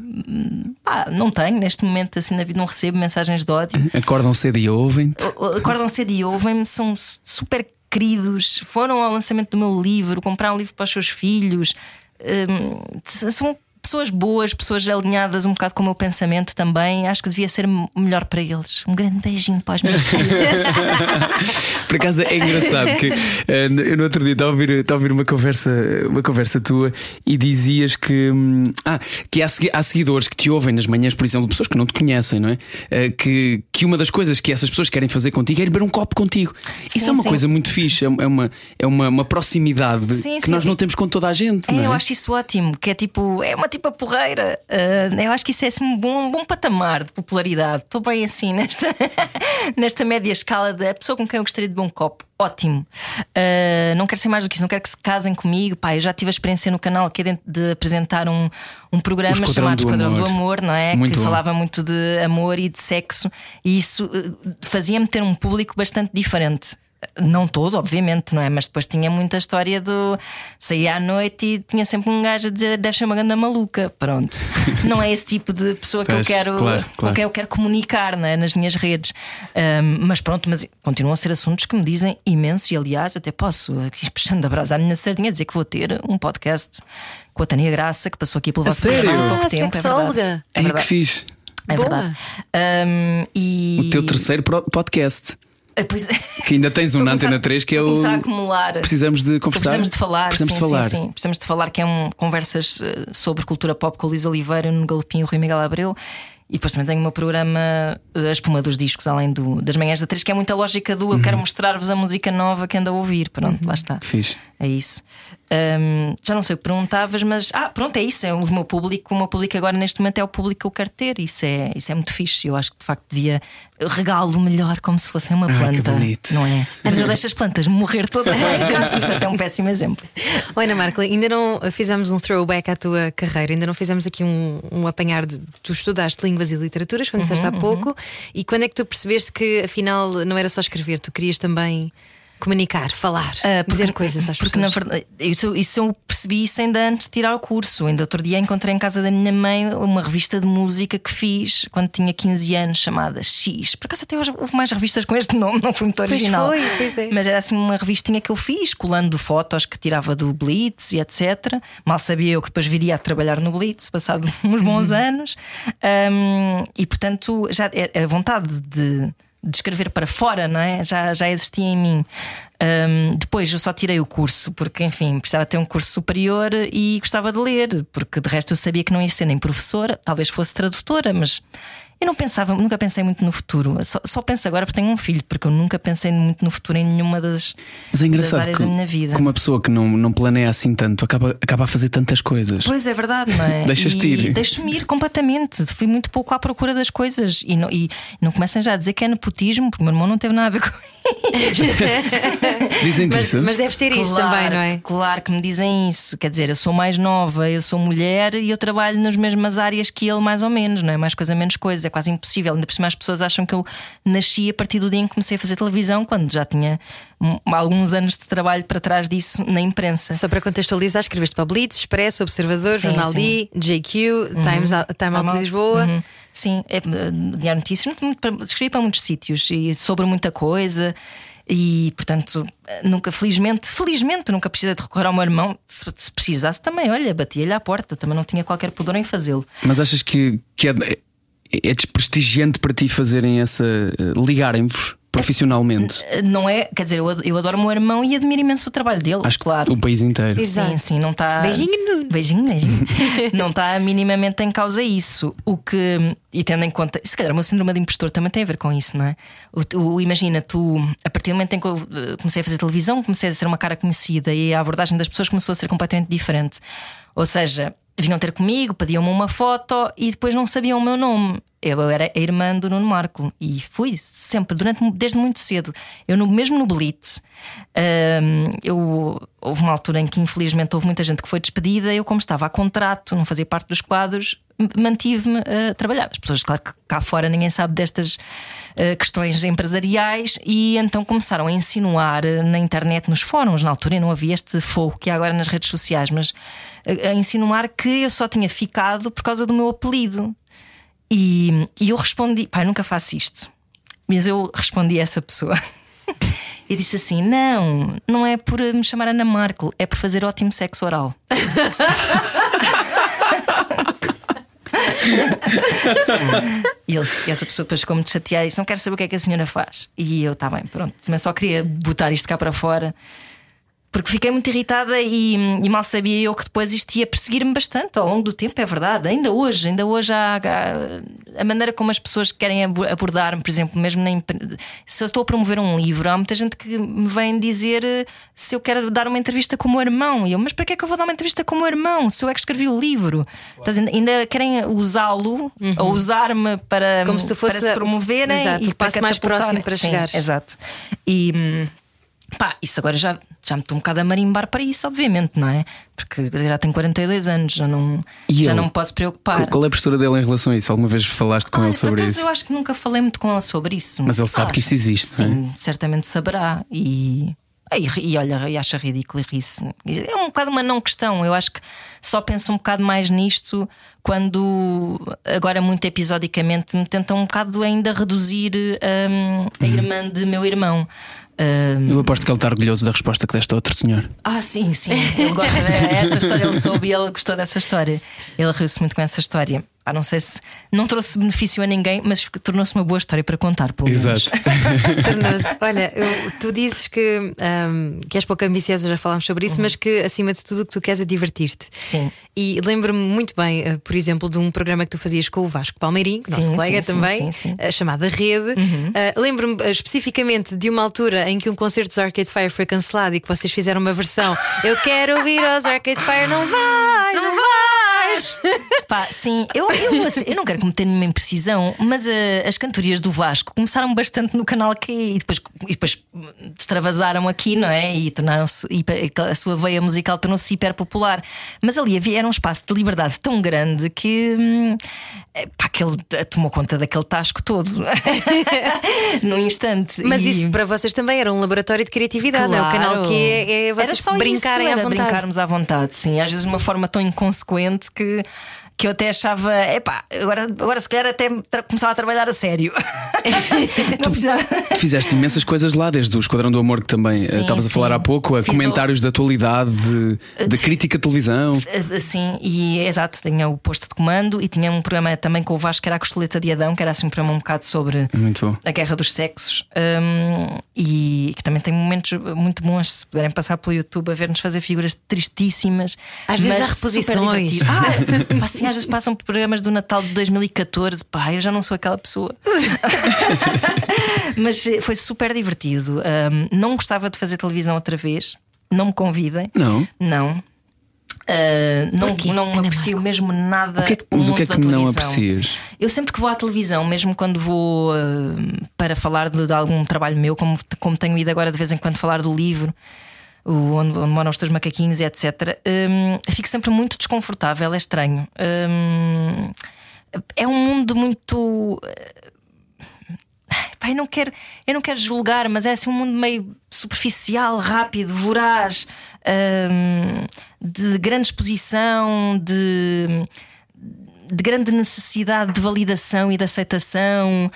Pá, não tenho, neste momento, assim, na vida, não recebo mensagens de ódio. Acordam cedo e ouvem. Acordam cedo e ouvem-me, são super queridos, foram ao lançamento do meu livro, compraram um livro para os seus filhos. Hum, são pessoas boas, pessoas alinhadas um bocado com o meu pensamento também. Acho que devia ser melhor para eles. Um grande beijinho para os meus filhos. Por acaso é engraçado que uh, eu no outro dia estava a ouvir, estava a ouvir uma, conversa, uma conversa tua e dizias que, hum, ah, que há, há, seguidores que te ouvem nas manhãs, por exemplo, pessoas que não te conhecem, não é? Uh, que, que uma das coisas que essas pessoas querem fazer contigo é beber um copo contigo. Sim, Isso é uma sim. coisa muito fixe, é uma, é uma, uma proximidade sim, que nós não temos com toda a gente. É, é? Eu acho isso ótimo, que é tipo, é uma tipo a porreira. Uh, eu acho que isso é assim, um bom, um bom patamar de popularidade. Estou bem assim nesta, nesta média escala da pessoa com quem eu gostaria de beber um copo. Ótimo. Uh, não quero ser mais do que isso, não quero que se casem comigo. Pá, eu já tive a experiência no canal que é de apresentar um, um programa chamado Esquadrão do Amor, não é? Muito que bom. falava muito de amor e de sexo, e isso uh, fazia-me ter um público bastante diferente. Não todo, obviamente, não é? Mas depois tinha muita história do saía à noite e tinha sempre um gajo a dizer deve ser uma ganda maluca. Pronto. não é esse tipo de pessoa que pois, eu quero claro, claro. com quem eu quero comunicar né? nas minhas redes. Um, mas pronto, mas continuam a ser assuntos que me dizem imenso e aliás, até posso, aqui puxando a brasa à minha sardinha, dizer que vou ter um podcast com a Tânia Graça, que passou aqui pelo vosso programa há pouco ah, tempo. É verdade. É, verdade. que fiz. É Boa. verdade. Um, e... O teu terceiro podcast. Ah, pois é. Que ainda tens um na Antena 3 que é o. A acumular. Precisamos de conversar. Precisamos de falar. Precisamos sim, de falar. Sim, sim. Precisamos de falar que é um conversas eh, sobre cultura pop com o Luís Oliveira no Galopinho Rui Miguel Abreu. E depois também tenho o meu programa eh, A Espuma dos Discos, além do, das manhãs da 3, que é muita lógica do eu uhum. quero mostrar-vos a música nova que anda a ouvir. Pronto, uhum. lá está. Fiz. É isso. Um, já não sei o que perguntavas, mas ah, pronto, é isso. É o meu público. O meu público agora neste momento é o público que eu quero ter. Isso é, isso é muito fixe. Eu acho que de facto devia regalo melhor como se fossem uma planta. Ah, não é? Mas eu deixo as plantas morrer todas em casa, portanto é um péssimo exemplo. Oi, Ana Marca, ainda não fizemos um throwback à tua carreira, ainda não fizemos aqui um, um apanhar de. Tu estudaste línguas e literaturas, quando uhum, disseste há uhum. pouco, e quando é que tu percebeste que afinal não era só escrever, tu querias também comunicar, falar, uh, porque, dizer coisas às porque pessoas. na verdade isso, isso eu percebi isso ainda antes de tirar o curso. Ainda outro dia encontrei em casa da minha mãe uma revista de música que fiz quando tinha 15 anos, chamada X. Por acaso até hoje houve mais revistas com este nome, não foi muito original. Pois foi, pois é. Mas era assim uma revistinha que eu fiz, colando fotos que tirava do Blitz e etc. Mal sabia eu que depois viria a trabalhar no Blitz, passado uns bons anos. Um, e portanto, já é, a vontade de de escrever para fora, não é? Já, já existia em mim. Um, depois eu só tirei o curso porque, enfim, precisava ter um curso superior e gostava de ler, porque de resto eu sabia que não ia ser nem professora, talvez fosse tradutora, mas eu não pensava, nunca pensei muito no futuro. Só, só penso agora porque tenho um filho, porque eu nunca pensei muito no futuro em nenhuma das, Mas é engraçado das áreas que, da minha vida. Como uma pessoa que não, não planeia assim tanto acaba, acaba a fazer tantas coisas. Pois é verdade, não é? Deixas-te ir. Deixo-me ir completamente. Fui muito pouco à procura das coisas. E não, e não comecem já a dizer que é nepotismo, porque o meu irmão não teve nada a ver com isso. Dizem mas, isso. Mas deves ter claro, isso também, não é? Claro que me dizem isso. Quer dizer, eu sou mais nova, eu sou mulher e eu trabalho nas mesmas áreas que ele, mais ou menos, não é? Mais coisa, menos coisa. É quase impossível. Ainda por cima as pessoas acham que eu nasci a partir do dia em que comecei a fazer televisão, quando já tinha alguns anos de trabalho para trás disso na imprensa. Só para contextualizar, escreveste para Blitz, Expresso, Observador, sim, Jornal sim. D, JQ, uhum. Times, Time Out de Lisboa. Uhum. Sim, é, Diário Notícias, escrevi para muitos sítios e sobre muita coisa. E portanto, nunca, felizmente, felizmente, nunca precisei de recorrer ao meu irmão. Se, se precisasse também, olha, batia-lhe à porta, também não tinha qualquer pudor em fazê-lo. Mas achas que, que é, é desprestigiante para ti fazerem essa. Eh, ligarem-vos? profissionalmente. Eh, não é, quer dizer, eu, adoro o meu irmão e admiro imenso o trabalho dele. Acho claro. O país inteiro. Sim, sim, não está. Beijinho, beijinho, beijinho. não está minimamente em causa isso. O que, e tendo em conta, se calhar o meu síndrome de impostor também tem a ver com isso, não é? O, o, imagina, tu, a partir do momento em que eu eh, comecei a fazer televisão, comecei a ser uma cara conhecida e a abordagem das pessoas começou a ser completamente diferente. Ou seja, vinham ter comigo, pediam-me uma foto e depois não sabiam o meu nome. Eu era a irmã do Nuno Marco e fui sempre, durante, desde muito cedo. Eu, no, mesmo no Blitz, hum, eu, houve uma altura em que, infelizmente, houve muita gente que foi despedida. Eu, como estava a contrato, não fazia parte dos quadros, mantive-me a trabalhar. As pessoas, claro que cá fora ninguém sabe destas uh, questões empresariais e então começaram a insinuar na internet, nos fóruns, na altura não havia este fogo que há agora nas redes sociais, mas a insinuar que eu só tinha ficado por causa do meu apelido. E, e eu respondi, pai, nunca faço isto. Mas eu respondi a essa pessoa. E disse assim: Não, não é por me chamar Ana Marco, é por fazer ótimo sexo oral. e, ele, essa pessoa depois ficou muito chateada e disse: Não quero saber o que é que a senhora faz. E eu, tá bem, pronto, mas só queria botar isto cá para fora porque fiquei muito irritada e, e, mal sabia eu que depois isto ia perseguir-me bastante ao longo do tempo, é verdade. Ainda hoje, ainda hoje há, há a maneira como as pessoas querem abordar-me, por exemplo, mesmo na, se eu estou a promover um livro, há muita gente que me vem dizer eh, se eu quero dar uma entrevista com o meu irmão. E eu, mas para que é que eu vou dar uma entrevista com o meu irmão? Se eu é que escrevi o livro, ainda querem usá-lo uhum. ou usar-me para, como se tu fosse para se promoverem exato, e para mais próximo para Sim, chegar. Exato. E hum, Pá, isso agora já, já me estou um bocado a marimbar para isso, obviamente, não é? Porque já tenho 42 anos, já não, já não me posso preocupar. Qual é a postura dele em relação a isso? Alguma vez falaste com ah, ele sobre isso? Eu acho que nunca falei muito com ele sobre isso. Mas ele sabe que isso existe, Sim, é? certamente saberá. E, e, e olha, e acha ridículo e ri-se. É um bocado uma não questão. Eu acho que só penso um bocado mais nisto quando, agora, muito episodicamente, me tentam um bocado ainda reduzir um, a uhum. irmã de meu irmão. Um... Eu aposto que ele está orgulhoso da resposta que deste a outro senhor. Ah, sim, sim. Ele gosta dessa história, ele soube e ele gostou dessa história. Ele riu-se muito com essa história. Ah, não sei se não trouxe benefício a ninguém, mas tornou-se uma boa história para contar, pelo menos. Exato. Olha, eu, tu dizes que, um, que és pouco ambiciosa, já falámos sobre isso, uhum. mas que acima de tudo o que tu queres é divertir-te. Sim. E lembro-me muito bem, uh, por exemplo, de um programa que tu fazias com o Vasco Palmeirinho, nosso sim, colega sim, também, sim, uh, chamada Rede. Uhum. Uh, lembro-me especificamente de uma altura em que um concerto dos Arcade Fire foi cancelado e que vocês fizeram uma versão. Eu quero ouvir aos Arcade Fire, não vai, não, não vai. Pá, sim, eu, eu, eu não quero cometer nenhuma imprecisão, mas uh, as cantorias do Vasco começaram bastante no canal Q e depois, e depois extravasaram aqui, não é? E tornaram-se a sua veia musical tornou-se hiper popular. Mas ali havia era um espaço de liberdade tão grande que hum, pá, que ele tomou conta daquele tasco todo num instante. Mas e... isso para vocês também era um laboratório de criatividade, claro. não é? O canal Q é, é vocês era só brincarem isso, à vontade. brincarmos à vontade, sim. Às vezes de uma forma tão inconsequente que que eu até achava, epá, agora, agora se calhar até começava a trabalhar a sério. tu, tu fizeste imensas coisas lá, desde o Esquadrão do Amor, que também eh, estavas a falar há pouco, a Fiz comentários o... da atualidade, de, de crítica de televisão. Eh, sim, e exato, tinha o posto de comando e tinha um programa também com o Vasco, que era a Costeleta de Adão, que era assim um programa um bocado sobre a guerra dos sexos. Um, e que também tem momentos muito bons, se puderem passar pelo YouTube a ver-nos fazer figuras tristíssimas. Às vezes há reposições. Ah, assim, às vezes passam programas do Natal de 2014. Pá, eu já não sou aquela pessoa. Mas eh, foi super divertido. Um, não gostava de fazer televisão outra vez. Não me convidem. Não. Não. Uh, não não aprecio Marco? mesmo nada. O que é que, mas o que é que não aprecias? Eu sempre que vou à televisão, mesmo quando vou uh, para falar de, de, algum trabalho meu, como, como tenho ido agora de vez em quando falar do livro onde, onde, moram os teus macaquinhos etc. Um, fico sempre muito desconfortável, é estranho. Um, é um mundo muito. Pai, não quero, eu não quero julgar, mas é assim um mundo meio superficial, rápido, voraz, um, de grande exposição, de, de grande necessidade de validação e de aceitação.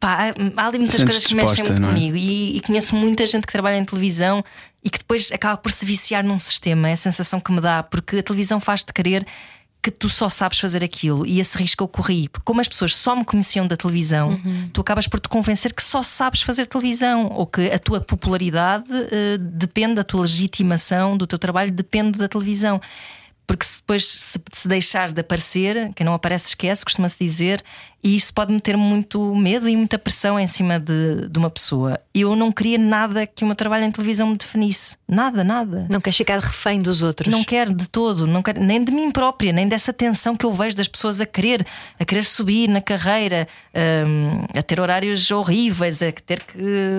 Pá, há ali muitas coisas que mexem muito é? comigo e, e, conheço muita gente que trabalha em televisão e que depois acaba por se viciar num sistema. É a sensação que me dá, porque a televisão faz-te querer que tu só sabes fazer aquilo e esse risco eu corri. Porque como as pessoas só me conheciam da televisão, uhum. tu acabas por te convencer que só sabes fazer televisão ou que a tua popularidade uh, depende da tua legitimação do teu trabalho, depende da televisão. Porque se depois, se, se deixares de aparecer, quem não aparece esquece, costuma-se dizer, E isso pode meter muito medo e muita pressão em cima de, de uma pessoa. Eu não queria nada que o meu trabalho em televisão me definisse. Nada, nada. Não queres ficar refém dos outros. Não quero de todo, não quero, nem de mim própria, nem dessa tensão que eu vejo das pessoas a querer, a querer subir na carreira, hum, a ter horários horríveis, a ter que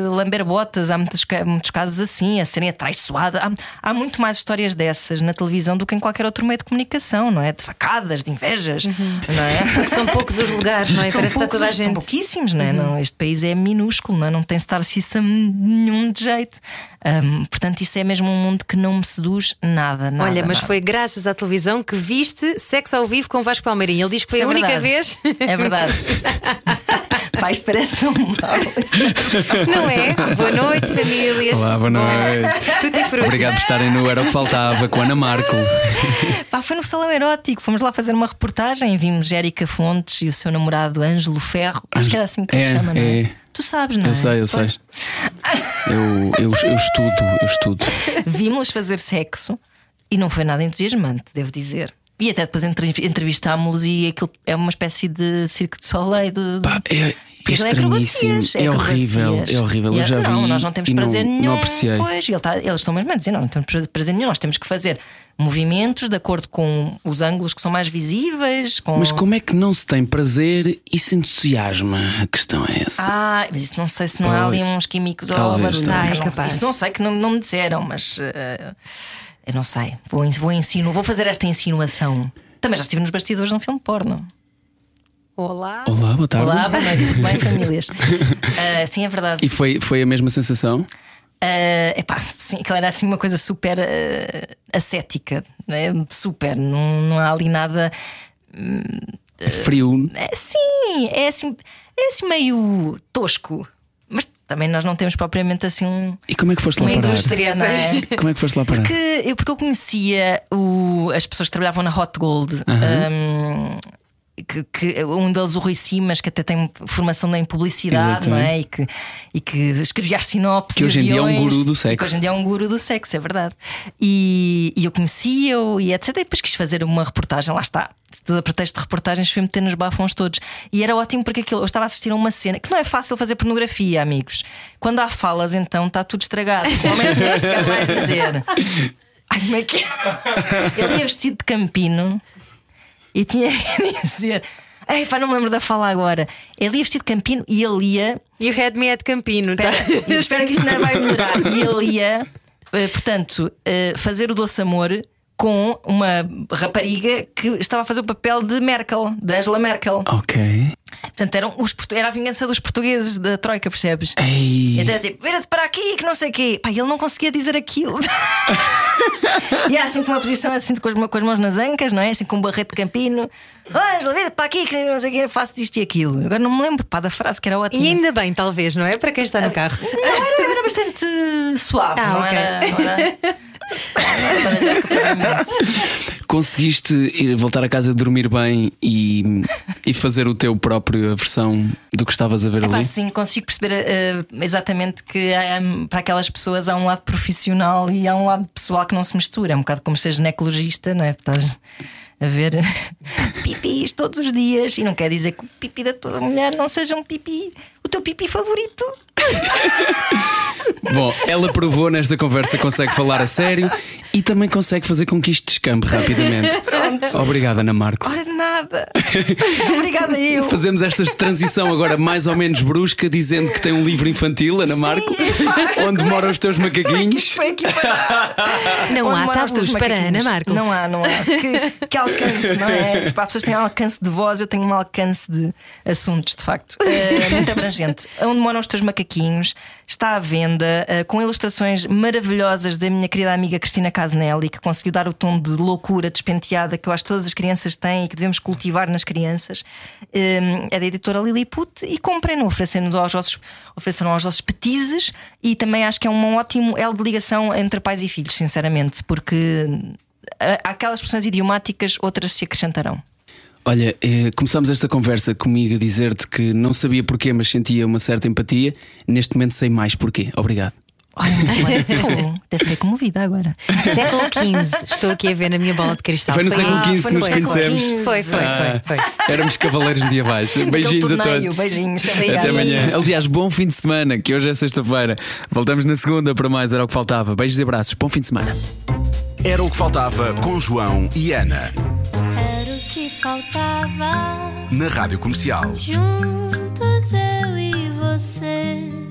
lamber botas. Há muitos, muitos casos assim, a serem atraiçoadas. Há, há muito mais histórias dessas na televisão do que em qualquer outro meio de comunicação, não é? De facadas, de invejas, não é? Porque são poucos os lugares, não é? São, Parece que está poucos, toda a são gente. Uhum. pouquíssimos, não é? Não, este país é minúsculo, não, é? não tem star system nenhum de jeito. Hum, portanto, isso é mesmo um mundo que não me seduz nada. nada Olha, mas nada. foi graças à televisão que viste sexo ao vivo com Vasco Palmeirinho. Ele diz que foi Isso a é única verdade. vez. É verdade. Pá, isto parece tão mal. Não é? Boa noite, famílias. Olá, boa noite. Tudo e. Obrigado por estarem no Era o que Faltava com a Ana Marco. Pá, foi no salão erótico. Fomos lá fazer uma reportagem. Vimos Érica Fontes e o seu namorado Ângelo Ferro. Acho que era assim que É, se chama, não é? é. Tu sabes, não é? Eu sei, eu sei. Pois. Eu, eu, eu estudo, eu estudo. Vimos-los fazer sexo e não foi nada entusiasmante, devo dizer. E até depois entre- entrevistámos-los e aquilo é uma espécie de circo de soleil. De, Pá, é, é aquilo estranhíssimo. acrobacias, É, horrível, é horrível. Eu já vi. Não, nós não temos prazer não, nenhum. Não apreciei. Pois, ele tá- eles estão mesmo a dizer: não, não temos prazer nenhum. Nós temos que fazer movimentos de acordo com os ângulos que são mais visíveis. Com... Mas como é que não se tem prazer e se entusiasma? A questão é essa. Ah, mas isso não sei se não há ali uns químicos Talvez, ou barulho. Ah, é Não- capaz. Isso não sei que não, não me disseram, mas eh, eu não sei. Vou, vou ensino, vou fazer esta insinuação. Também já estive nos bastidores de um filme porno. Olá. Olá, boa tarde. Olá, boa noite, bem, famílias? Ah, sim, é verdade. E foi, foi a mesma sensação? Uh, epá, sim, aquilo era assim uma coisa super uh, ascética, né? super, não, não há ali nada. Frio. É, sim, é assim, é assim meio tosco, também nós não temos propriamente assim um, E como é que foste lá uma parar? indústria, não é? Como é que foste lá parar? Porque eu, porque eu conhecia o- as pessoas que trabalhavam na Hot Gold. um, que, que um deles, o Rui Simas, que até tem formação em publicidade, não é? E que, e que escrevia as sinopses. Que hoje em dia é um guru do sexo. que hoje em dia é um guru do sexo, é verdade. E, e eu conhecia-o e etc. E depois quis fazer uma reportagem, lá está. Tudo a pretexto de reportagens, fui meter nos bafões todos. E era ótimo porque aquilo, eu estava a assistir a uma cena que não é fácil fazer pornografia, amigos. Quando há falas, então está tudo estragado. O homem que chegar lá e dizer. Ai, como é que é? Ele ia vestido de campino e tinha que dizer. Ei, pá, não me lembro da fala agora. Ele ia vestido de campino e ele ia. You had me at Campino, tá? Espera, e espero que isto não vai melhorar. E ele ia, eh, portanto, eh, fazer o doce amor com uma rapariga que estava a fazer o papel de Merkel, de Angela Merkel. Ok. Portanto, eram os, era a vingança dos portugueses da Troika, percebes? Ei. Então é tipo, vira-te para aqui, que não sei o quê. Pá, ele não conseguia dizer aquilo. e há assim com uma posição assim com as, com as mãos nas ancas, não é? Assim com um barrete de campino. "Oh, Ângela, vira-te para aqui, que não sei o quê, faço isto e aquilo. Agora não me lembro pá, da frase que era ótima. E ainda bem, talvez, não é? Para quem está no carro. Não, era, era bastante suave, Ah, não, ok. era, não era. Conseguiste ir voltar a casa dormir bem e, e fazer o teu próprio versão do que estavas a ver Epá, ali? sim, consigo perceber eh, exatamente que hum, para aquelas pessoas há um lado profissional e há um lado pessoal que não se mistura. É um bocado como ser ginecologista, não é? Estás a ver pipis todos os dias e não quer dizer que o pipi da tua mulher não seja um pipi, o teu pipi favorito. Bom, ela provou nesta conversa que consegue falar a sério e também consegue fazer com que isto descampe rapidamente. Obrigada, Ana Marco. Nada. Obrigada eu. Fazemos esta transição agora mais ou menos brusca, dizendo que tem um livro infantil, Ana Marco, epá. onde moram os teus macaquinhos. Foi aqui para. Não Onde há moram os teus tabus para? Ana Marco. Não há, não há. Que, que alcance, não é? Tipo, há pessoas que têm alcance de voz, eu tenho um alcance de assuntos, de facto. É muito abrangente. Onde moram os teus macaquinhos está à venda eh, com ilustrações maravilhosas da minha querida amiga Cristina Casnelli, que conseguiu dar o tom de loucura despenteada que eu acho que todas as crianças têm e que devemos cultivar nas crianças. Eh, É da editora Lilliput e comprem-no, oferecendo aos vossos, ofereceram aos vossos petizes e também acho que é um ótimo elo de ligação entre pais e filhos, sinceramente, porque há aquelas expressões idiomáticas, outras se acrescentarão. Olha, eh, começamos esta conversa comigo a dizer-te que não sabia porquê, mas sentia uma certa empatia. Neste momento sei mais porquê. Obrigado. Olha, muito Deve ter comovida agora. Século XV. Estou aqui a ver na minha bola de cristal. Foi no século XV que nos foi, foi. conhecemos. Foi, foi, Ah, foi, foi. Éramos cavaleiros medievais. Beijinhos a Torneio, todos. Beijinhos. Até amanhã. Aliás, bom fim de semana, que hoje é sexta-feira. Voltamos na segunda para mais, era o que faltava. Beijos e abraços. Bom fim de semana. Era o que faltava com João e Ana. Era o que faltava. Na Rádio Comercial. Juntos eu e você.